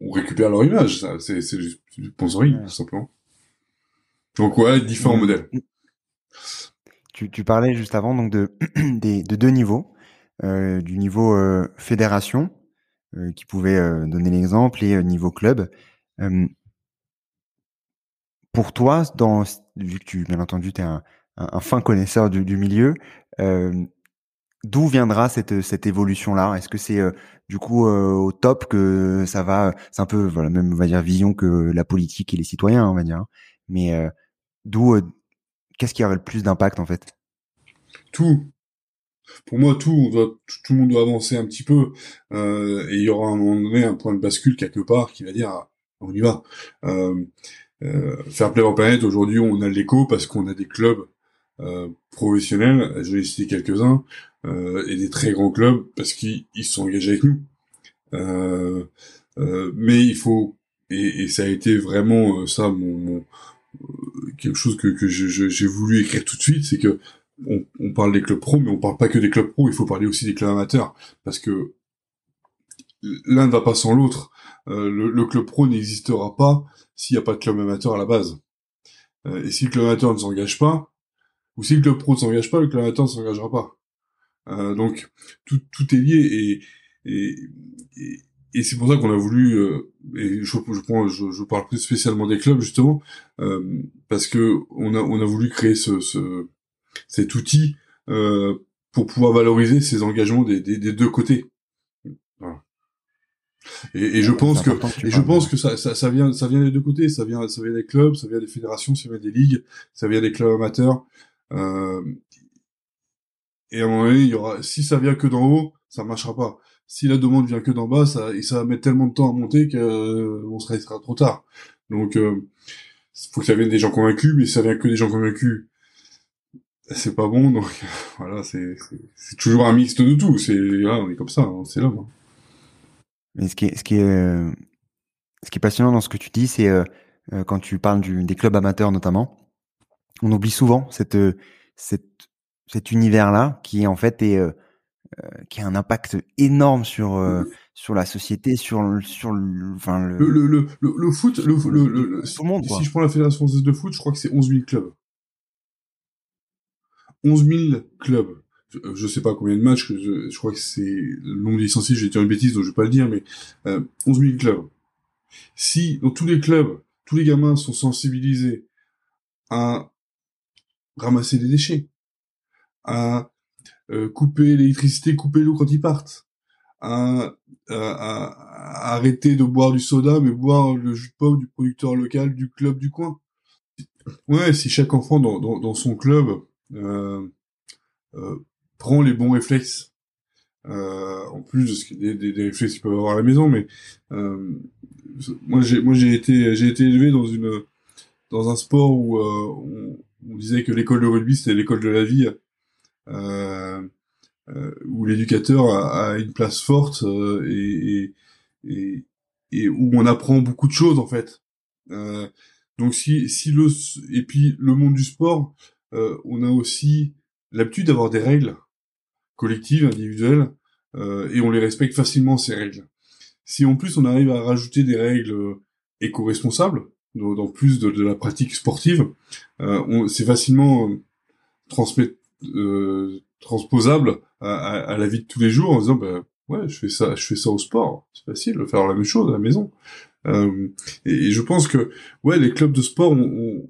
on, récupère leur image. C'est c'est du sponsoring, tout simplement. Donc ouais, différents mmh. modèles. Tu, tu, parlais juste avant donc de, [CLEARS THROAT] de deux niveaux, euh, du niveau euh, fédération, euh, qui pouvait euh, donner l'exemple, et niveau club. pour toi, dans, vu que tu, bien entendu, tu es un, un, fin connaisseur du, du milieu, d'où viendra cette, cette évolution-là? Est-ce que c'est du coup au top que ça va C'est un peu voilà même on va dire vision que la politique et les citoyens, on va dire. Hein. Mais d'où qu'est-ce qui aurait le plus d'impact en fait? Tout. Pour moi, tout, on doit, tout le monde doit avancer un petit peu, euh, et il y aura un moment donné un point de bascule quelque part qui va dire ah, on y va. Euh, euh, faire plaisir planète, aujourd'hui, on a l'écho parce qu'on a des clubs euh, professionnels, je vais citer quelques-uns, euh, et des très grands clubs parce qu'ils sont engagés avec nous. Euh, mais il faut, et, et, ça a été vraiment ça mon, mon quelque chose que, que j'ai voulu écrire tout de suite, c'est que on, parle des clubs pro, mais on parle pas que des clubs pro, il faut parler aussi des clubs amateurs, parce que l'un ne va pas sans l'autre. Euh, le, club pro n'existera pas s'il n'y a pas de club amateur à la base. Euh, et si le club amateur ne s'engage pas, ou si le club pro ne s'engage pas, le club amateur ne s'engagera pas. Euh, donc tout, tout est lié et, et, et, c'est pour ça qu'on a voulu et je, parle plus spécialement des clubs justement parce que on a on a voulu créer ce cet outil euh, pour pouvoir valoriser ces engagements des, des, des deux côtés. Voilà. Et, et, je pense que, et je pense que ça, ça, ça, vient, ça vient des deux côtés. Ça vient, ça vient des clubs, ça vient des fédérations, ça vient des ligues, ça vient des clubs amateurs. Euh, et à un moment donné, il y aura, si ça vient que d'en haut, ça marchera pas. Si la demande vient que d'en bas, ça, et ça va mettre tellement de temps à monter que euh, on sera, sera trop tard. Donc, euh, faut que ça vienne des gens convaincus, mais si ça vient que des gens convaincus, c'est pas bon, donc [LAUGHS] voilà, c'est toujours un mixte de tout. C'est là, on est comme ça, hein, c'est là. Mais ce qui est, ce qui est, euh, ce qui est passionnant dans ce que tu dis, c'est euh, euh, quand tu parles du, des clubs amateurs notamment, on oublie souvent cette, cette, cet univers-là qui en fait est, qui a un impact énorme sur sur la société, sur le, sur le, enfin le, le, le, le, foot, le, le, le monde. Si je prends la fédération française de foot, je crois que c'est 11 000 clubs. 11 000 clubs. Je, sais pas combien de matchs, je, crois que c'est le nombre de vais dire une bêtise, donc je vais pas le dire, mais euh, 11 000 clubs. Si dans tous les clubs, tous les gamins sont sensibilisés à ramasser des déchets, à euh, couper l'électricité, couper l'eau quand ils partent, à, arrêter de boire du soda, mais boire le jus de pomme du producteur local, du club du coin. Ouais, si chaque enfant dans, dans, dans son club euh, euh, prend les bons réflexes. Euh, en plus des, des, des, réflexes qu'ils peuvent avoir à la maison, mais moi j'ai moi j'ai été j'ai été élevé dans une dans un sport où on, on, disait que l'école de rugby c'était l'école de la vie, euh, euh, où l'éducateur a, a, une place forte et, et, et, où on apprend beaucoup de choses en fait. donc si si le et puis le monde du sport, euh, on a aussi l'habitude d'avoir des règles collectives, individuelles, euh, et on les respecte facilement ces règles. Si en plus on arrive à rajouter des règles euh, éco-responsables, dans, plus de, la pratique sportive, c'est facilement transposable à, la vie de tous les jours en disant bah, ouais je fais ça je fais ça au sport c'est facile de faire la même chose à la maison et, je pense que ouais les clubs de sport ont,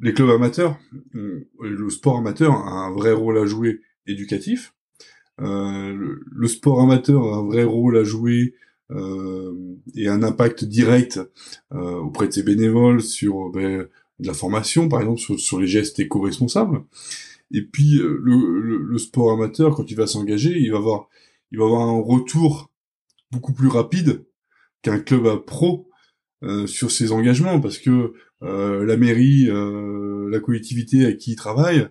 les clubs amateurs, le sport amateur a un vrai rôle à jouer éducatif. Euh, le, sport amateur a un vrai rôle à jouer euh, et un impact direct euh, auprès de ses bénévoles sur ben, de la formation, par exemple, sur, les gestes éco-responsables. Et puis le, le, sport amateur, quand il va s'engager, il va avoir, il va avoir un retour beaucoup plus rapide qu'un club pro euh, sur ses engagements parce que euh, la mairie, euh, la collectivité à qui il travaille,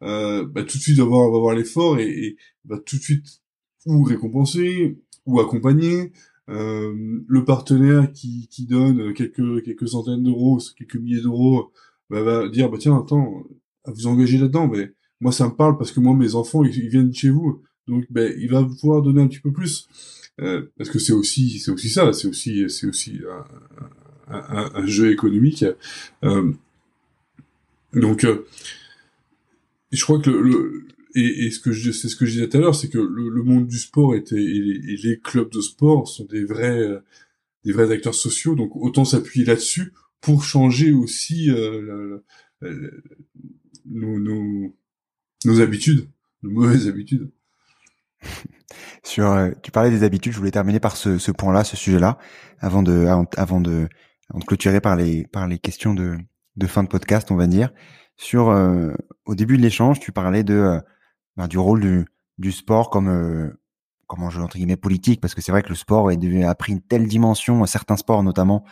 bah, tout de suite voir, va voir l'effort et, et, va tout de suite ou récompenser ou accompagner le partenaire qui, qui donne quelques quelques centaines d'euros, quelques milliers d'euros, bah, va dire bah tiens attends, vous engagez là-dedans, mais moi ça me parle parce que moi mes enfants ils, viennent chez vous, donc ben il va pouvoir donner un petit peu plus. Euh, parce que c'est aussi c'est aussi ça c'est aussi c'est aussi un, un, jeu économique euh, Donc, je crois que le, et, ce que je c'est ce que je disais tout à l'heure, c'est que le, monde du sport était et les, clubs de sport sont des vrais des vrais acteurs sociaux, donc autant s'appuyer là-dessus pour changer aussi euh, nos, nos, nos habitudes, nos mauvaises habitudes. [LAUGHS] Sur, euh, tu parlais des habitudes, je voulais terminer par ce, ce point-là, ce sujet-là, avant de, avant de clôturer par les, par les questions de, de fin de podcast, on va dire. Sur, euh, au début de l'échange, tu parlais de, ben, du rôle du, du sport comme, comme un jeu entre guillemets politique, parce que c'est vrai que le sport est devenu, a pris une telle dimension, certains sports notamment,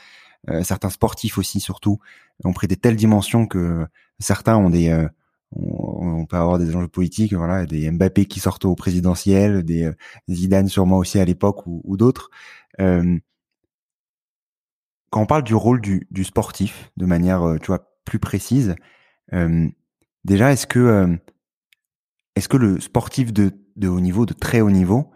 euh, certains sportifs aussi surtout, ont pris des telles dimensions que certains ont des, euh, on, peut avoir des enjeux politiques, voilà, des Mbappé qui sortent au présidentiel, des, euh, Zidane sûrement aussi à l'époque ou, ou d'autres. Quand on parle du rôle du, du sportif de manière, tu vois, plus précise, déjà est-ce que est-ce que le sportif de, de haut niveau, de très haut niveau,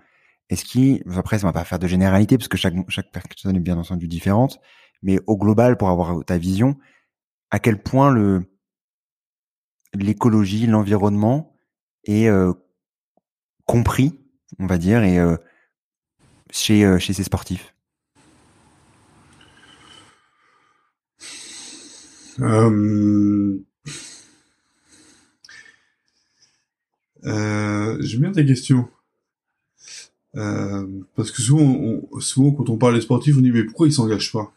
est-ce qu'il, après, ça va pas faire de généralité parce que chaque, chaque personne est bien entendu différente, mais au global, pour avoir ta vision, à quel point le, l'écologie, l'environnement est euh, compris, on va dire, et euh, chez, euh, chez ces sportifs? Euh... J'aime bien ta question. Euh, parce que souvent, souvent, quand on parle des sportifs, on dit mais pourquoi ils s'engagent pas?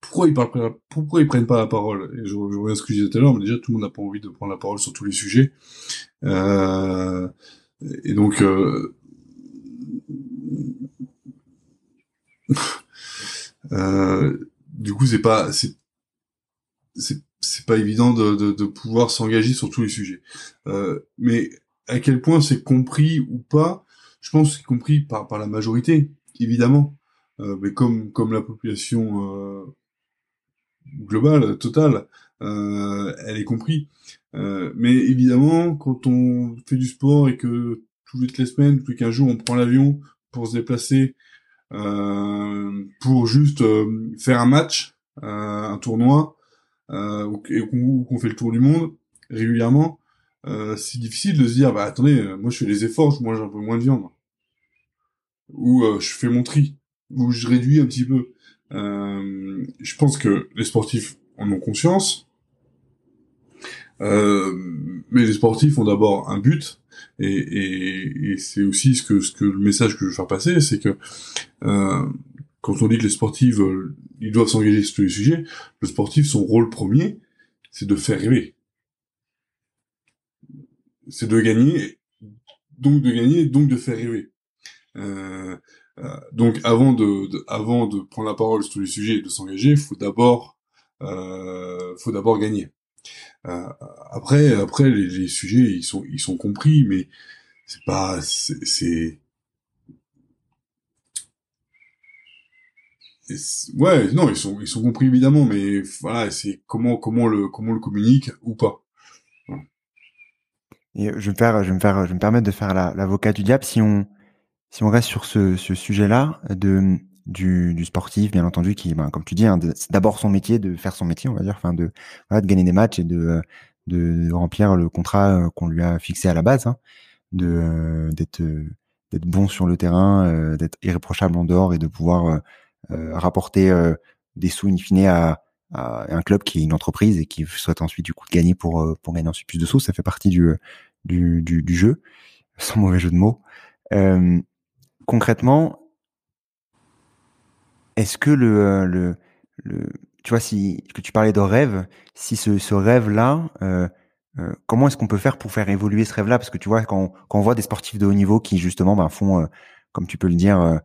Pourquoi ils parlent, prennent pas la parole? Et je, je, reviens à ce que je disais tout à l'heure, mais déjà tout le monde n'a pas envie de prendre la parole sur tous les sujets. Euh, et donc, euh, [LAUGHS] euh, du coup, c'est pas, c'est, pas évident de, de, de pouvoir s'engager sur tous les sujets. Euh, mais à quel point c'est compris ou pas je pense, y compris par, par la majorité, évidemment, euh, mais comme, comme la population euh, globale, totale, euh, elle est compris. mais évidemment, quand on fait du sport et que toutes les semaines, tous les 15 jours, on prend l'avion pour se déplacer, pour juste faire un match, un tournoi, et qu'on fait le tour du monde régulièrement, c'est difficile de se dire, bah attendez, moi je fais les efforts, je mange un peu moins de viande. Où euh, je fais mon tri, où je réduis un petit peu. Euh, je pense que les sportifs en ont conscience, euh, mais les sportifs ont d'abord un but, et, et, et c'est aussi ce que, ce que le message que je veux faire passer, c'est que euh, quand on dit que les sportifs ils doivent s'engager sur tous les sujets, le sportif son rôle premier, c'est de faire rêver, c'est de gagner, donc de gagner, donc de faire rêver. Euh, euh, donc avant de, avant de prendre la parole sur tous les sujets et de s'engager, faut d'abord euh, faut d'abord gagner. Euh, après après les, les, sujets ils sont ils sont compris, mais c'est pas c'est ouais non ils sont compris évidemment, mais voilà c'est comment comment le comment on le communique ou pas. Et je vais me faire je vais me permettre de faire l'avocat du diable si on si on reste sur ce, sujet-là de du, sportif, bien entendu, qui, ben, comme tu dis, hein, c'est d'abord son métier, de faire son métier, on va dire, enfin de, de gagner des matchs et de, de, remplir le contrat euh, qu'on lui a fixé à la base, hein, de euh, d'être d'être bon sur le terrain, euh, d'être irréprochable en dehors et de pouvoir rapporter des sous in fine à, à, un club qui est une entreprise et qui souhaite ensuite du coup gagner pour pour gagner ensuite plus de sous. Ça fait partie du du, du, du jeu, [LAUGHS] sans mauvais jeu de mots. Euh, concrètement, est-ce que le, euh, le, le, tu vois, si que tu parlais de rêve, si ce, ce rêve-là, euh, euh, comment est-ce qu'on peut faire pour faire évoluer ce rêve-là? Parce que tu vois, quand, quand on voit des sportifs de haut niveau qui justement ben, font, comme tu peux le dire,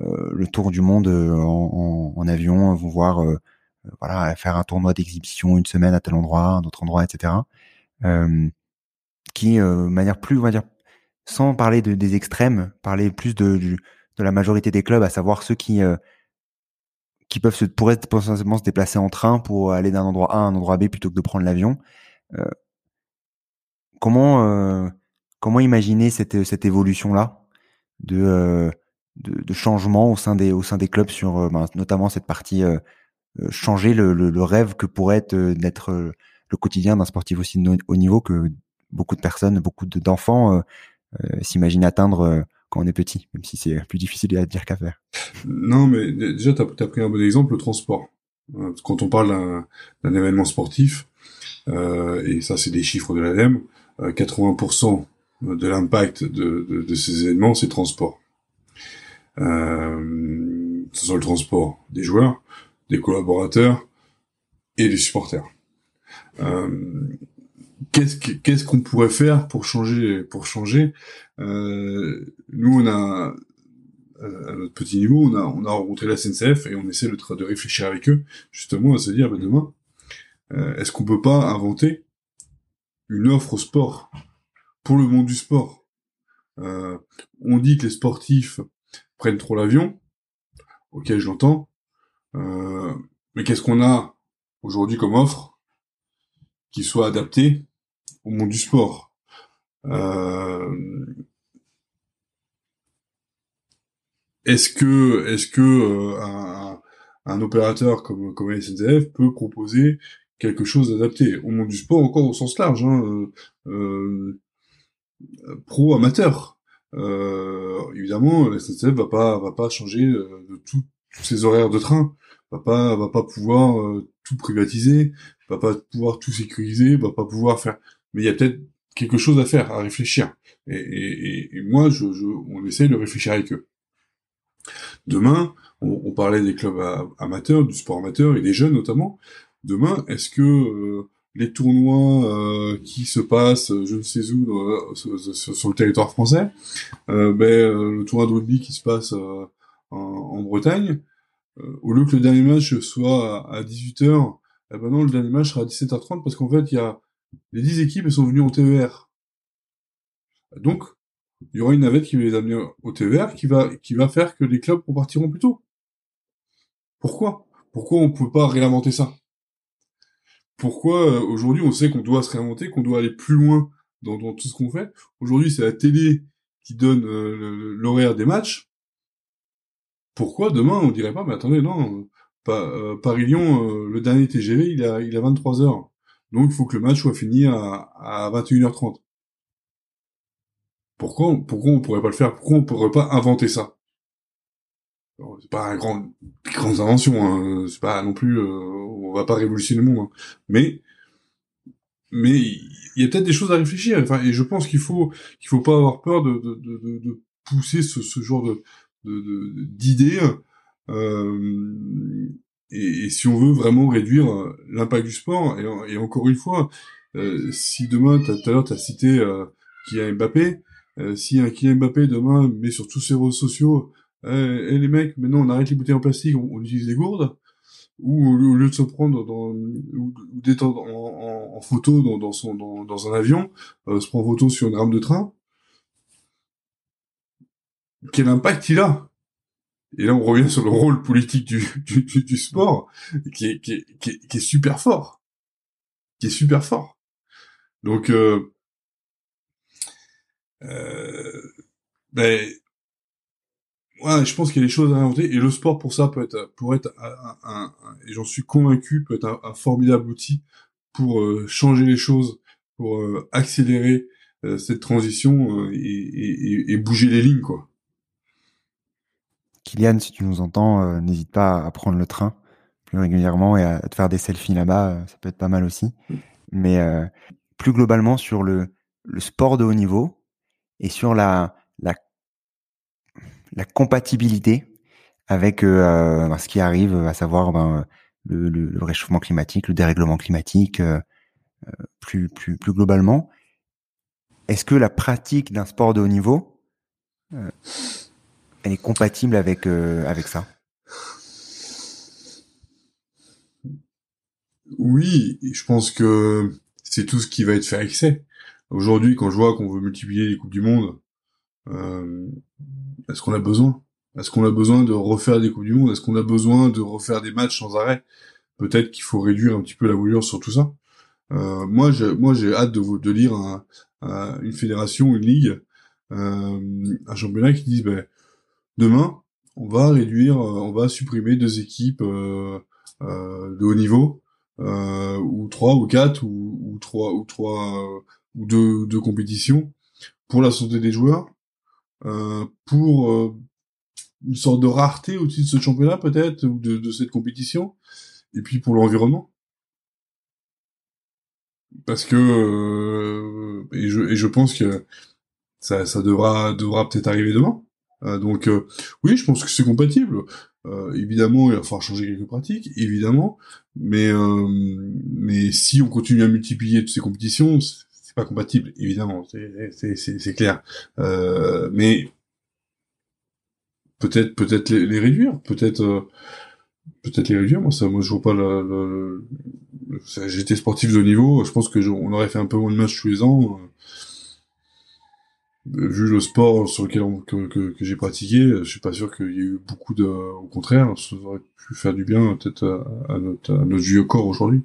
le tour du monde en, en, en avion, vont voir, voilà, faire un tournoi d'exhibition une semaine à tel endroit, un autre endroit, etc. qui, de manière plus, on va dire, sans parler de, des extrêmes, parler plus de, de, la majorité des clubs, à savoir ceux qui euh, qui peuvent se pourraient potentiellement se déplacer en train pour aller d'un endroit A à un endroit B plutôt que de prendre l'avion. Euh, comment euh, comment imaginer cette cette évolution là de, de, de changement au sein des au sein des clubs sur ben, notamment cette partie changer le, le, le, rêve que pourrait être d'être le quotidien d'un sportif aussi de haut niveau que beaucoup de personnes, beaucoup d'enfants s'imaginent atteindre quand on est petit, même si c'est plus difficile à dire qu'à faire. Non, mais déjà, tu as, pris un bon exemple, le transport. Euh, quand on parle d'un événement sportif, euh, et ça c'est des chiffres de l'ADEME, euh, 80% de l'impact de, de, de, ces événements, c'est transport. Euh, ce soit le transport des joueurs, des collaborateurs et des supporters. Euh, qu'est-ce qu'est-ce qu'on pourrait faire pour changer pour changer? Euh, nous on a euh, à notre petit niveau on a on a rencontré la SNCF et on essaie de, de réfléchir avec eux justement à se dire ben demain euh, est-ce qu'on peut pas inventer une offre au sport? Pour le monde du sport. Euh, on dit que les sportifs prennent trop l'avion ok je l'entends euh, mais qu'est-ce qu'on a aujourd'hui comme offre qui soit adaptée au monde du sport? Euh, est-ce que est-ce que euh, un, un, opérateur comme comme SNCF peut proposer quelque chose d'adapté? Au monde du sport encore au sens large, hein, euh, pro amateur. Évidemment, la SNCF va pas va pas changer de tous ses horaires de train, va pas va pas pouvoir tout privatiser, va pas pouvoir tout sécuriser, va pas pouvoir faire mais il y a peut-être quelque chose à faire, à réfléchir. Et, et, et moi, je, je, on essaie de réfléchir avec eux. Demain, on, on, parlait des clubs amateurs, du sport amateur et des jeunes notamment. Demain, est-ce que euh, les tournois euh, qui se passent, je ne sais où, euh, sur, le territoire français, ben, le tournoi de rugby qui se passe en, en, Bretagne, au lieu que le dernier match soit à, 18h, eh ben non, le dernier match sera à 17h30 parce qu'en fait, il y a les 10 équipes sont venues en TER. Donc, il y aura une navette qui va les amener au TER qui va, qui va faire que les clubs repartiront plus tôt. Pourquoi? Pourquoi on ne peut pas réinventer ça? Pourquoi euh, aujourd'hui on sait qu'on doit se réinventer, qu'on doit aller plus loin dans, tout ce qu'on fait Aujourd'hui c'est la télé qui donne euh, l'horaire des matchs. Pourquoi demain on dirait pas, mais attendez, non, euh, Paris-Lyon, le dernier TGV, il a, il a 23 heures. Donc il faut que le match soit fini à, à 21h30. Pourquoi, pourquoi on pourrait pas le faire? Pourquoi on pourrait pas inventer ça? C'est pas un grand, grande invention. Hein. C'est pas non plus, euh, on va pas révolutionner le monde. Hein. Mais, mais il y a peut-être des choses à réfléchir. Enfin, et je pense qu'il faut, qu'il faut pas avoir peur de, de, de, de pousser ce, ce genre de, d'idées. Euh, et, si on veut vraiment réduire euh, l'impact du sport, et, encore une fois, euh, si demain, tout à l'heure, tu as cité euh, Kylian Mbappé, euh, si un Kylian Mbappé demain met sur tous ses réseaux sociaux, eh, les mecs, maintenant on arrête les bouteilles en plastique, on, utilise des gourdes, ou au lieu de se prendre dans, ou, d'être en, photo dans, son un avion, se prend en photo sur une rame de train, quel impact il a? Et là, on revient sur le rôle politique [LAUGHS] du, du, du sport, qui est, qui, est, qui, est, qui est super fort. Qui est super fort. Donc, euh, euh, ben, je pense qu'il y a des choses à inventer, et le sport, pour ça, peut être, pour être un, un, et j'en suis convaincu, peut être un, formidable outil pour euh, changer les choses, pour euh, accélérer euh, cette transition et, et, et bouger les lignes, quoi. Kylian, si tu nous entends, n'hésite pas à prendre le train plus régulièrement et à te faire des selfies là-bas, ça peut être pas mal aussi. Mais plus globalement sur le, le sport de haut niveau et sur la, la, compatibilité avec ben, ce qui arrive, à savoir ben, le, le, réchauffement climatique, le dérèglement climatique, plus, plus, plus globalement. Est-ce que la pratique d'un sport de haut niveau elle est compatible avec euh, avec ça? Oui, je pense que c'est tout ce qui va être fait excès. Aujourd'hui, quand je vois qu'on veut multiplier les coupes du monde, euh, est-ce qu'on a besoin? Est-ce qu'on a besoin de refaire des coupes du monde? Est-ce qu'on a besoin de refaire des matchs sans arrêt? Peut-être qu'il faut réduire un petit peu la voilure sur tout ça. Euh, moi, j'ai moi j'ai hâte de, de lire une fédération, une ligue, euh, un championnat qui dise ben demain, on va réduire, euh, on va supprimer deux équipes euh, euh, de haut niveau euh, ou trois ou quatre ou, ou trois ou trois ou deux, deux compétitions pour la santé des joueurs, pour une sorte de rareté au-dessus de ce championnat peut-être ou de, de cette compétition, et puis pour l'environnement parce que euh, et, je, et je pense que ça, ça devra devra peut-être arriver demain. Euh, donc euh, oui, je pense que c'est compatible. Euh, évidemment, il va falloir changer quelques pratiques, évidemment, mais euh, mais si on continue à multiplier toutes ces compétitions, c'est pas compatible, évidemment, c'est clair. mais peut-être peut-être les, les, réduire, peut-être peut-être les réduire. Moi, ça, moi, je vois pas. J'étais sportif de niveau. Je pense que on aurait fait un peu moins de matchs tous les ans. Euh, vu le sport sur lequel que, que, j'ai pratiqué, je suis pas sûr qu'il y ait eu beaucoup de. Au contraire, ça aurait pu faire du bien peut-être à, notre, à notre vieux corps aujourd'hui.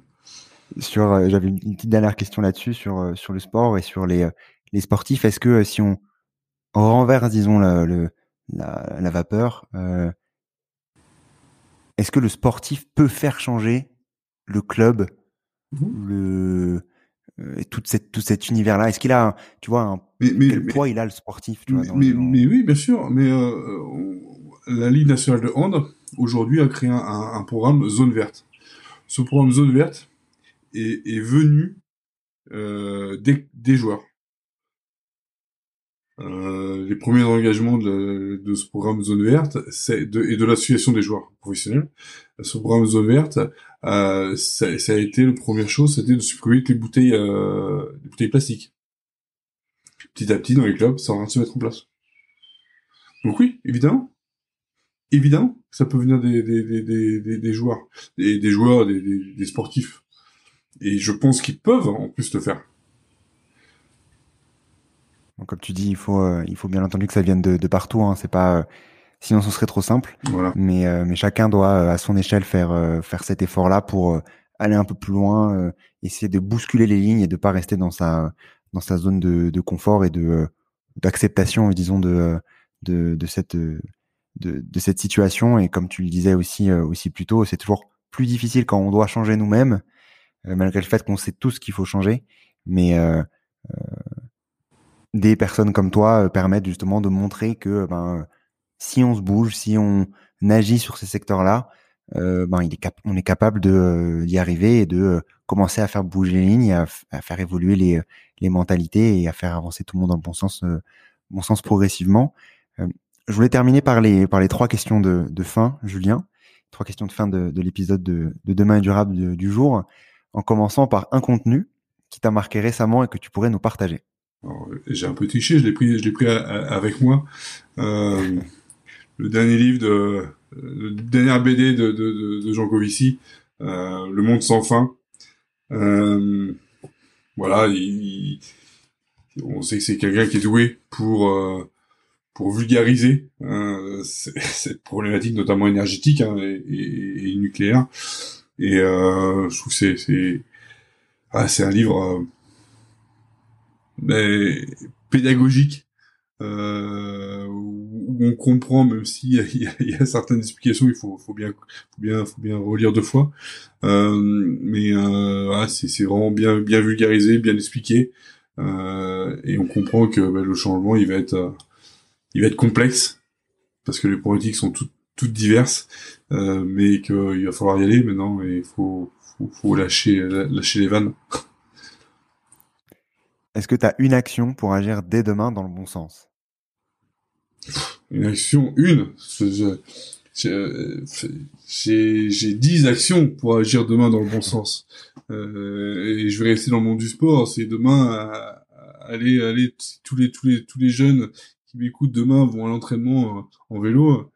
Sur, euh, j'avais une petite dernière question là-dessus sur euh, sur le sport et sur les les sportifs. Est-ce que si on renverse, disons, la, le, la, la vapeur, euh, est-ce que le sportif peut faire changer le club, mmh. le euh, toute cette tout cet univers-là? Est-ce qu'il a, tu vois, un, quel poids il a le sportif tu vois, mais, oui, bien sûr. Mais euh, la Ligue nationale de hand aujourd'hui a créé un, un, programme zone verte. Ce programme zone verte est, est venu euh, des, des joueurs. Euh, les premiers engagements de, de, ce programme Zone Verte c'est de, et de l'association des joueurs professionnels. Ce programme Zone Verte, euh, ça, ça, a été la première chose, c'était de supprimer les bouteilles, les bouteilles plastiques. Petit à petit, dans les clubs, ça va se mettre en place. Donc oui, évidemment, évidemment, ça peut venir des, des, des, des, des joueurs, des, des joueurs, des, des sportifs. Et je pense qu'ils peuvent en plus le faire. Donc, comme tu dis, il faut, euh, il faut bien entendu que ça vienne de, de partout. Hein. C'est pas, euh, sinon ce serait trop simple. Voilà. Mais, euh, mais chacun doit à son échelle faire, faire cet effort-là pour aller un peu plus loin, essayer de bousculer les lignes et de pas rester dans sa, dans sa zone de, de confort et de d'acceptation, disons, de, de, de cette, de, de cette situation. Et comme tu le disais aussi, aussi plus tôt, c'est toujours plus difficile quand on doit changer nous-mêmes, malgré le fait qu'on sait tous qu'il faut changer. Mais euh, des personnes comme toi euh, permettent justement de montrer que ben si on se bouge, si on agit sur ces secteurs-là, euh, ben est on est capable euh, d'y arriver et de commencer à faire bouger les lignes, à, à, faire évoluer les mentalités et à faire avancer tout le monde dans le bon sens bon sens progressivement. je voulais terminer par les par trois questions de, de fin, Julien, trois questions de fin de, de l'épisode de, de demain durable du jour, en commençant par un contenu qui t'a marqué récemment et que tu pourrais nous partager. J'ai un peu triché, je l'ai pris, je l'ai pris avec moi. Euh, le dernier livre de, le dernier BD de, de, de Jean Covici, euh, Le Monde sans fin. Euh, voilà, il, on sait que c'est quelqu'un qui est doué pour euh, pour vulgariser euh, [LAUGHS] cette problématique, notamment énergétique hein, et, nucléaire. Et euh, je trouve que c'est ah, un livre mais pédagogique euh, où on comprend même s'il y, y, a certaines explications il faut, faut bien faut bien faut bien relire deux fois. Euh, mais euh, c'est vraiment bien bien vulgarisé bien expliqué. Euh, et on comprend que bah, le changement il va être euh, il va être complexe parce que les politiques sont toutes toutes diverses euh, mais qu'il va falloir y aller maintenant et il faut, faut, faut lâcher lâcher les vannes Est-ce que tu as une action pour agir dès demain dans le bon sens? Une action, une? J'ai dix actions pour agir demain dans le bon sens. Euh, et je vais rester dans le monde du sport. C'est demain à, aller, aller tous les tous les tous les jeunes qui m'écoutent demain vont à l'entraînement euh, en vélo.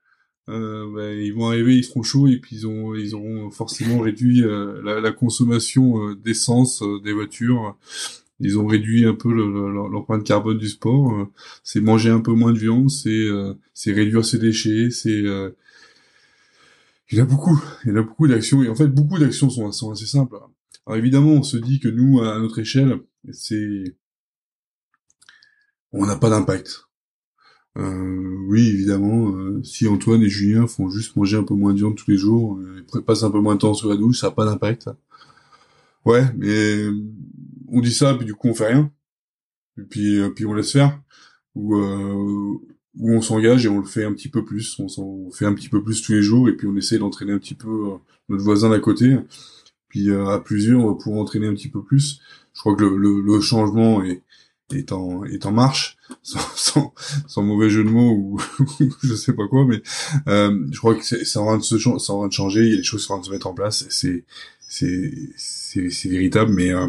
Euh, bah, ils vont arriver, ils seront chauds et puis ils ont ils auront forcément [LAUGHS] réduit euh, la, la, consommation euh, d'essence des voitures ils ont réduit un peu l'empreinte carbone du sport. Euh, c'est manger un peu moins de viande, c'est euh, c'est réduire ses déchets, c'est euh, il y en a beaucoup, il y en a beaucoup d'actions et en fait beaucoup d'actions sont, sont assez simples. Alors évidemment, on se dit que nous à notre échelle, c'est on n'a pas d'impact. Euh, oui, évidemment, si Antoine et Julien font juste manger un peu moins de viande tous les jours, ils passent un peu moins de temps sur la douche, ça n'a pas d'impact. Ouais, mais on dit ça, puis du coup on fait rien. Et puis, euh, puis on laisse faire. Ou, euh, ou on s'engage et on le fait un petit peu plus. On, s'en fait un petit peu plus tous les jours et puis on essaie d'entraîner un petit peu euh, notre voisin d'à côté. Puis euh, à plusieurs, on va pouvoir entraîner un petit peu plus. Je crois que le, le, le changement est, est en, est en marche, [LAUGHS] sans, sans, sans, mauvais jeu de mots [LAUGHS] ou je sais pas quoi, mais euh, je crois que c'est en train de se en train de changer, il y a des choses qui sont en train de se mettre en place, c'est c'est c'est véritable, mais euh,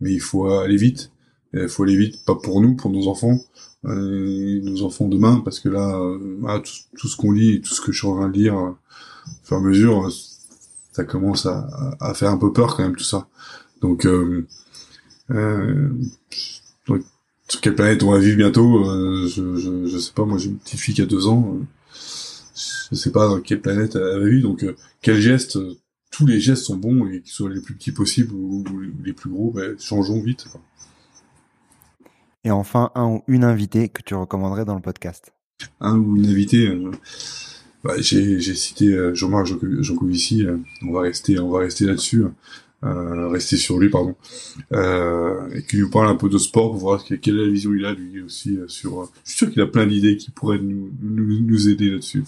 mais il faut aller vite, il faut aller vite, pas pour nous, pour nos enfants, euh, nos enfants demain, parce que là, euh, tout, tout, ce qu'on lit, tout ce que je suis en train de lire, euh, au fur et à mesure, ça commence à, à, faire un peu peur quand même tout ça. Donc euh, euh, sur quelle planète on va vivre bientôt euh, je, je, je, sais pas, moi j'ai une petite fille qui a deux ans, je sais pas dans quelle planète elle va vivre, donc euh, quel geste, euh, tous les gestes sont bons et qu'ils soient les plus petits possibles ou, les plus gros, ben, changeons vite. Quoi. Et enfin, un ou une invitée que tu recommanderais dans le podcast Un ou une invitée euh, bah, j'ai, cité Jean-Marc Jancovici, on va rester, on va rester là-dessus euh, rester sur lui, pardon, euh, et qui nous parle un peu de sport pour voir quelle est la vision il a lui aussi euh, sur. Euh, je suis sûr qu'il a plein d'idées qui pourraient nous, nous, nous aider là-dessus.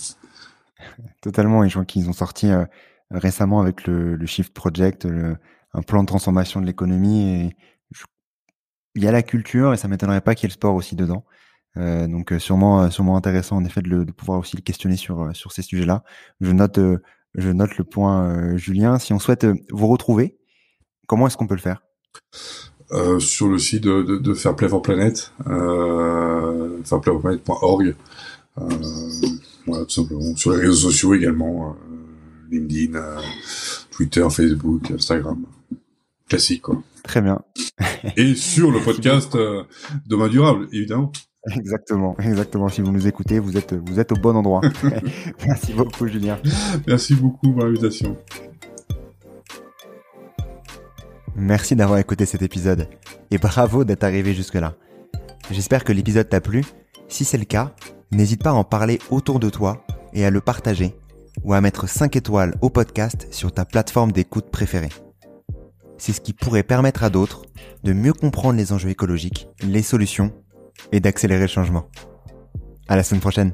[LAUGHS] Totalement, et je vois qu'ils ont sorti euh, récemment avec le, le Shift Project le, un plan de transformation de l'économie et il y a la culture et ça m'étonnerait pas qu'il y ait le sport aussi dedans. Euh, donc sûrement sûrement intéressant en effet de, de pouvoir aussi le questionner sur sur ces sujets-là. Je note je note le point Julien. Si on souhaite vous retrouver, Comment est-ce qu'on peut le faire? Euh, Sur le site de, de, de Fairplay for Planet, euh, fairplayforplanet.org. Euh, voilà, tout simplement. Sur les réseaux sociaux également, euh, LinkedIn, Twitter, Facebook, Instagram. Classique, quoi. Très bien. [LAUGHS] Et sur le podcast Demain Durable, évidemment. Exactement, exactement. Si vous nous écoutez, vous êtes, vous êtes au bon endroit. [LAUGHS] Merci beaucoup, Julien. Merci beaucoup pour l'invitation. Merci d'avoir écouté cet épisode et bravo d'être arrivé jusque-là. J'espère que l'épisode t'a plu. Si c'est le cas, n'hésite pas à en parler autour de toi et à le partager ou à mettre 5 étoiles au podcast sur ta plateforme d'écoute préférée. C'est ce qui pourrait permettre à d'autres de mieux comprendre les enjeux écologiques, les solutions et d'accélérer le changement. À la semaine prochaine.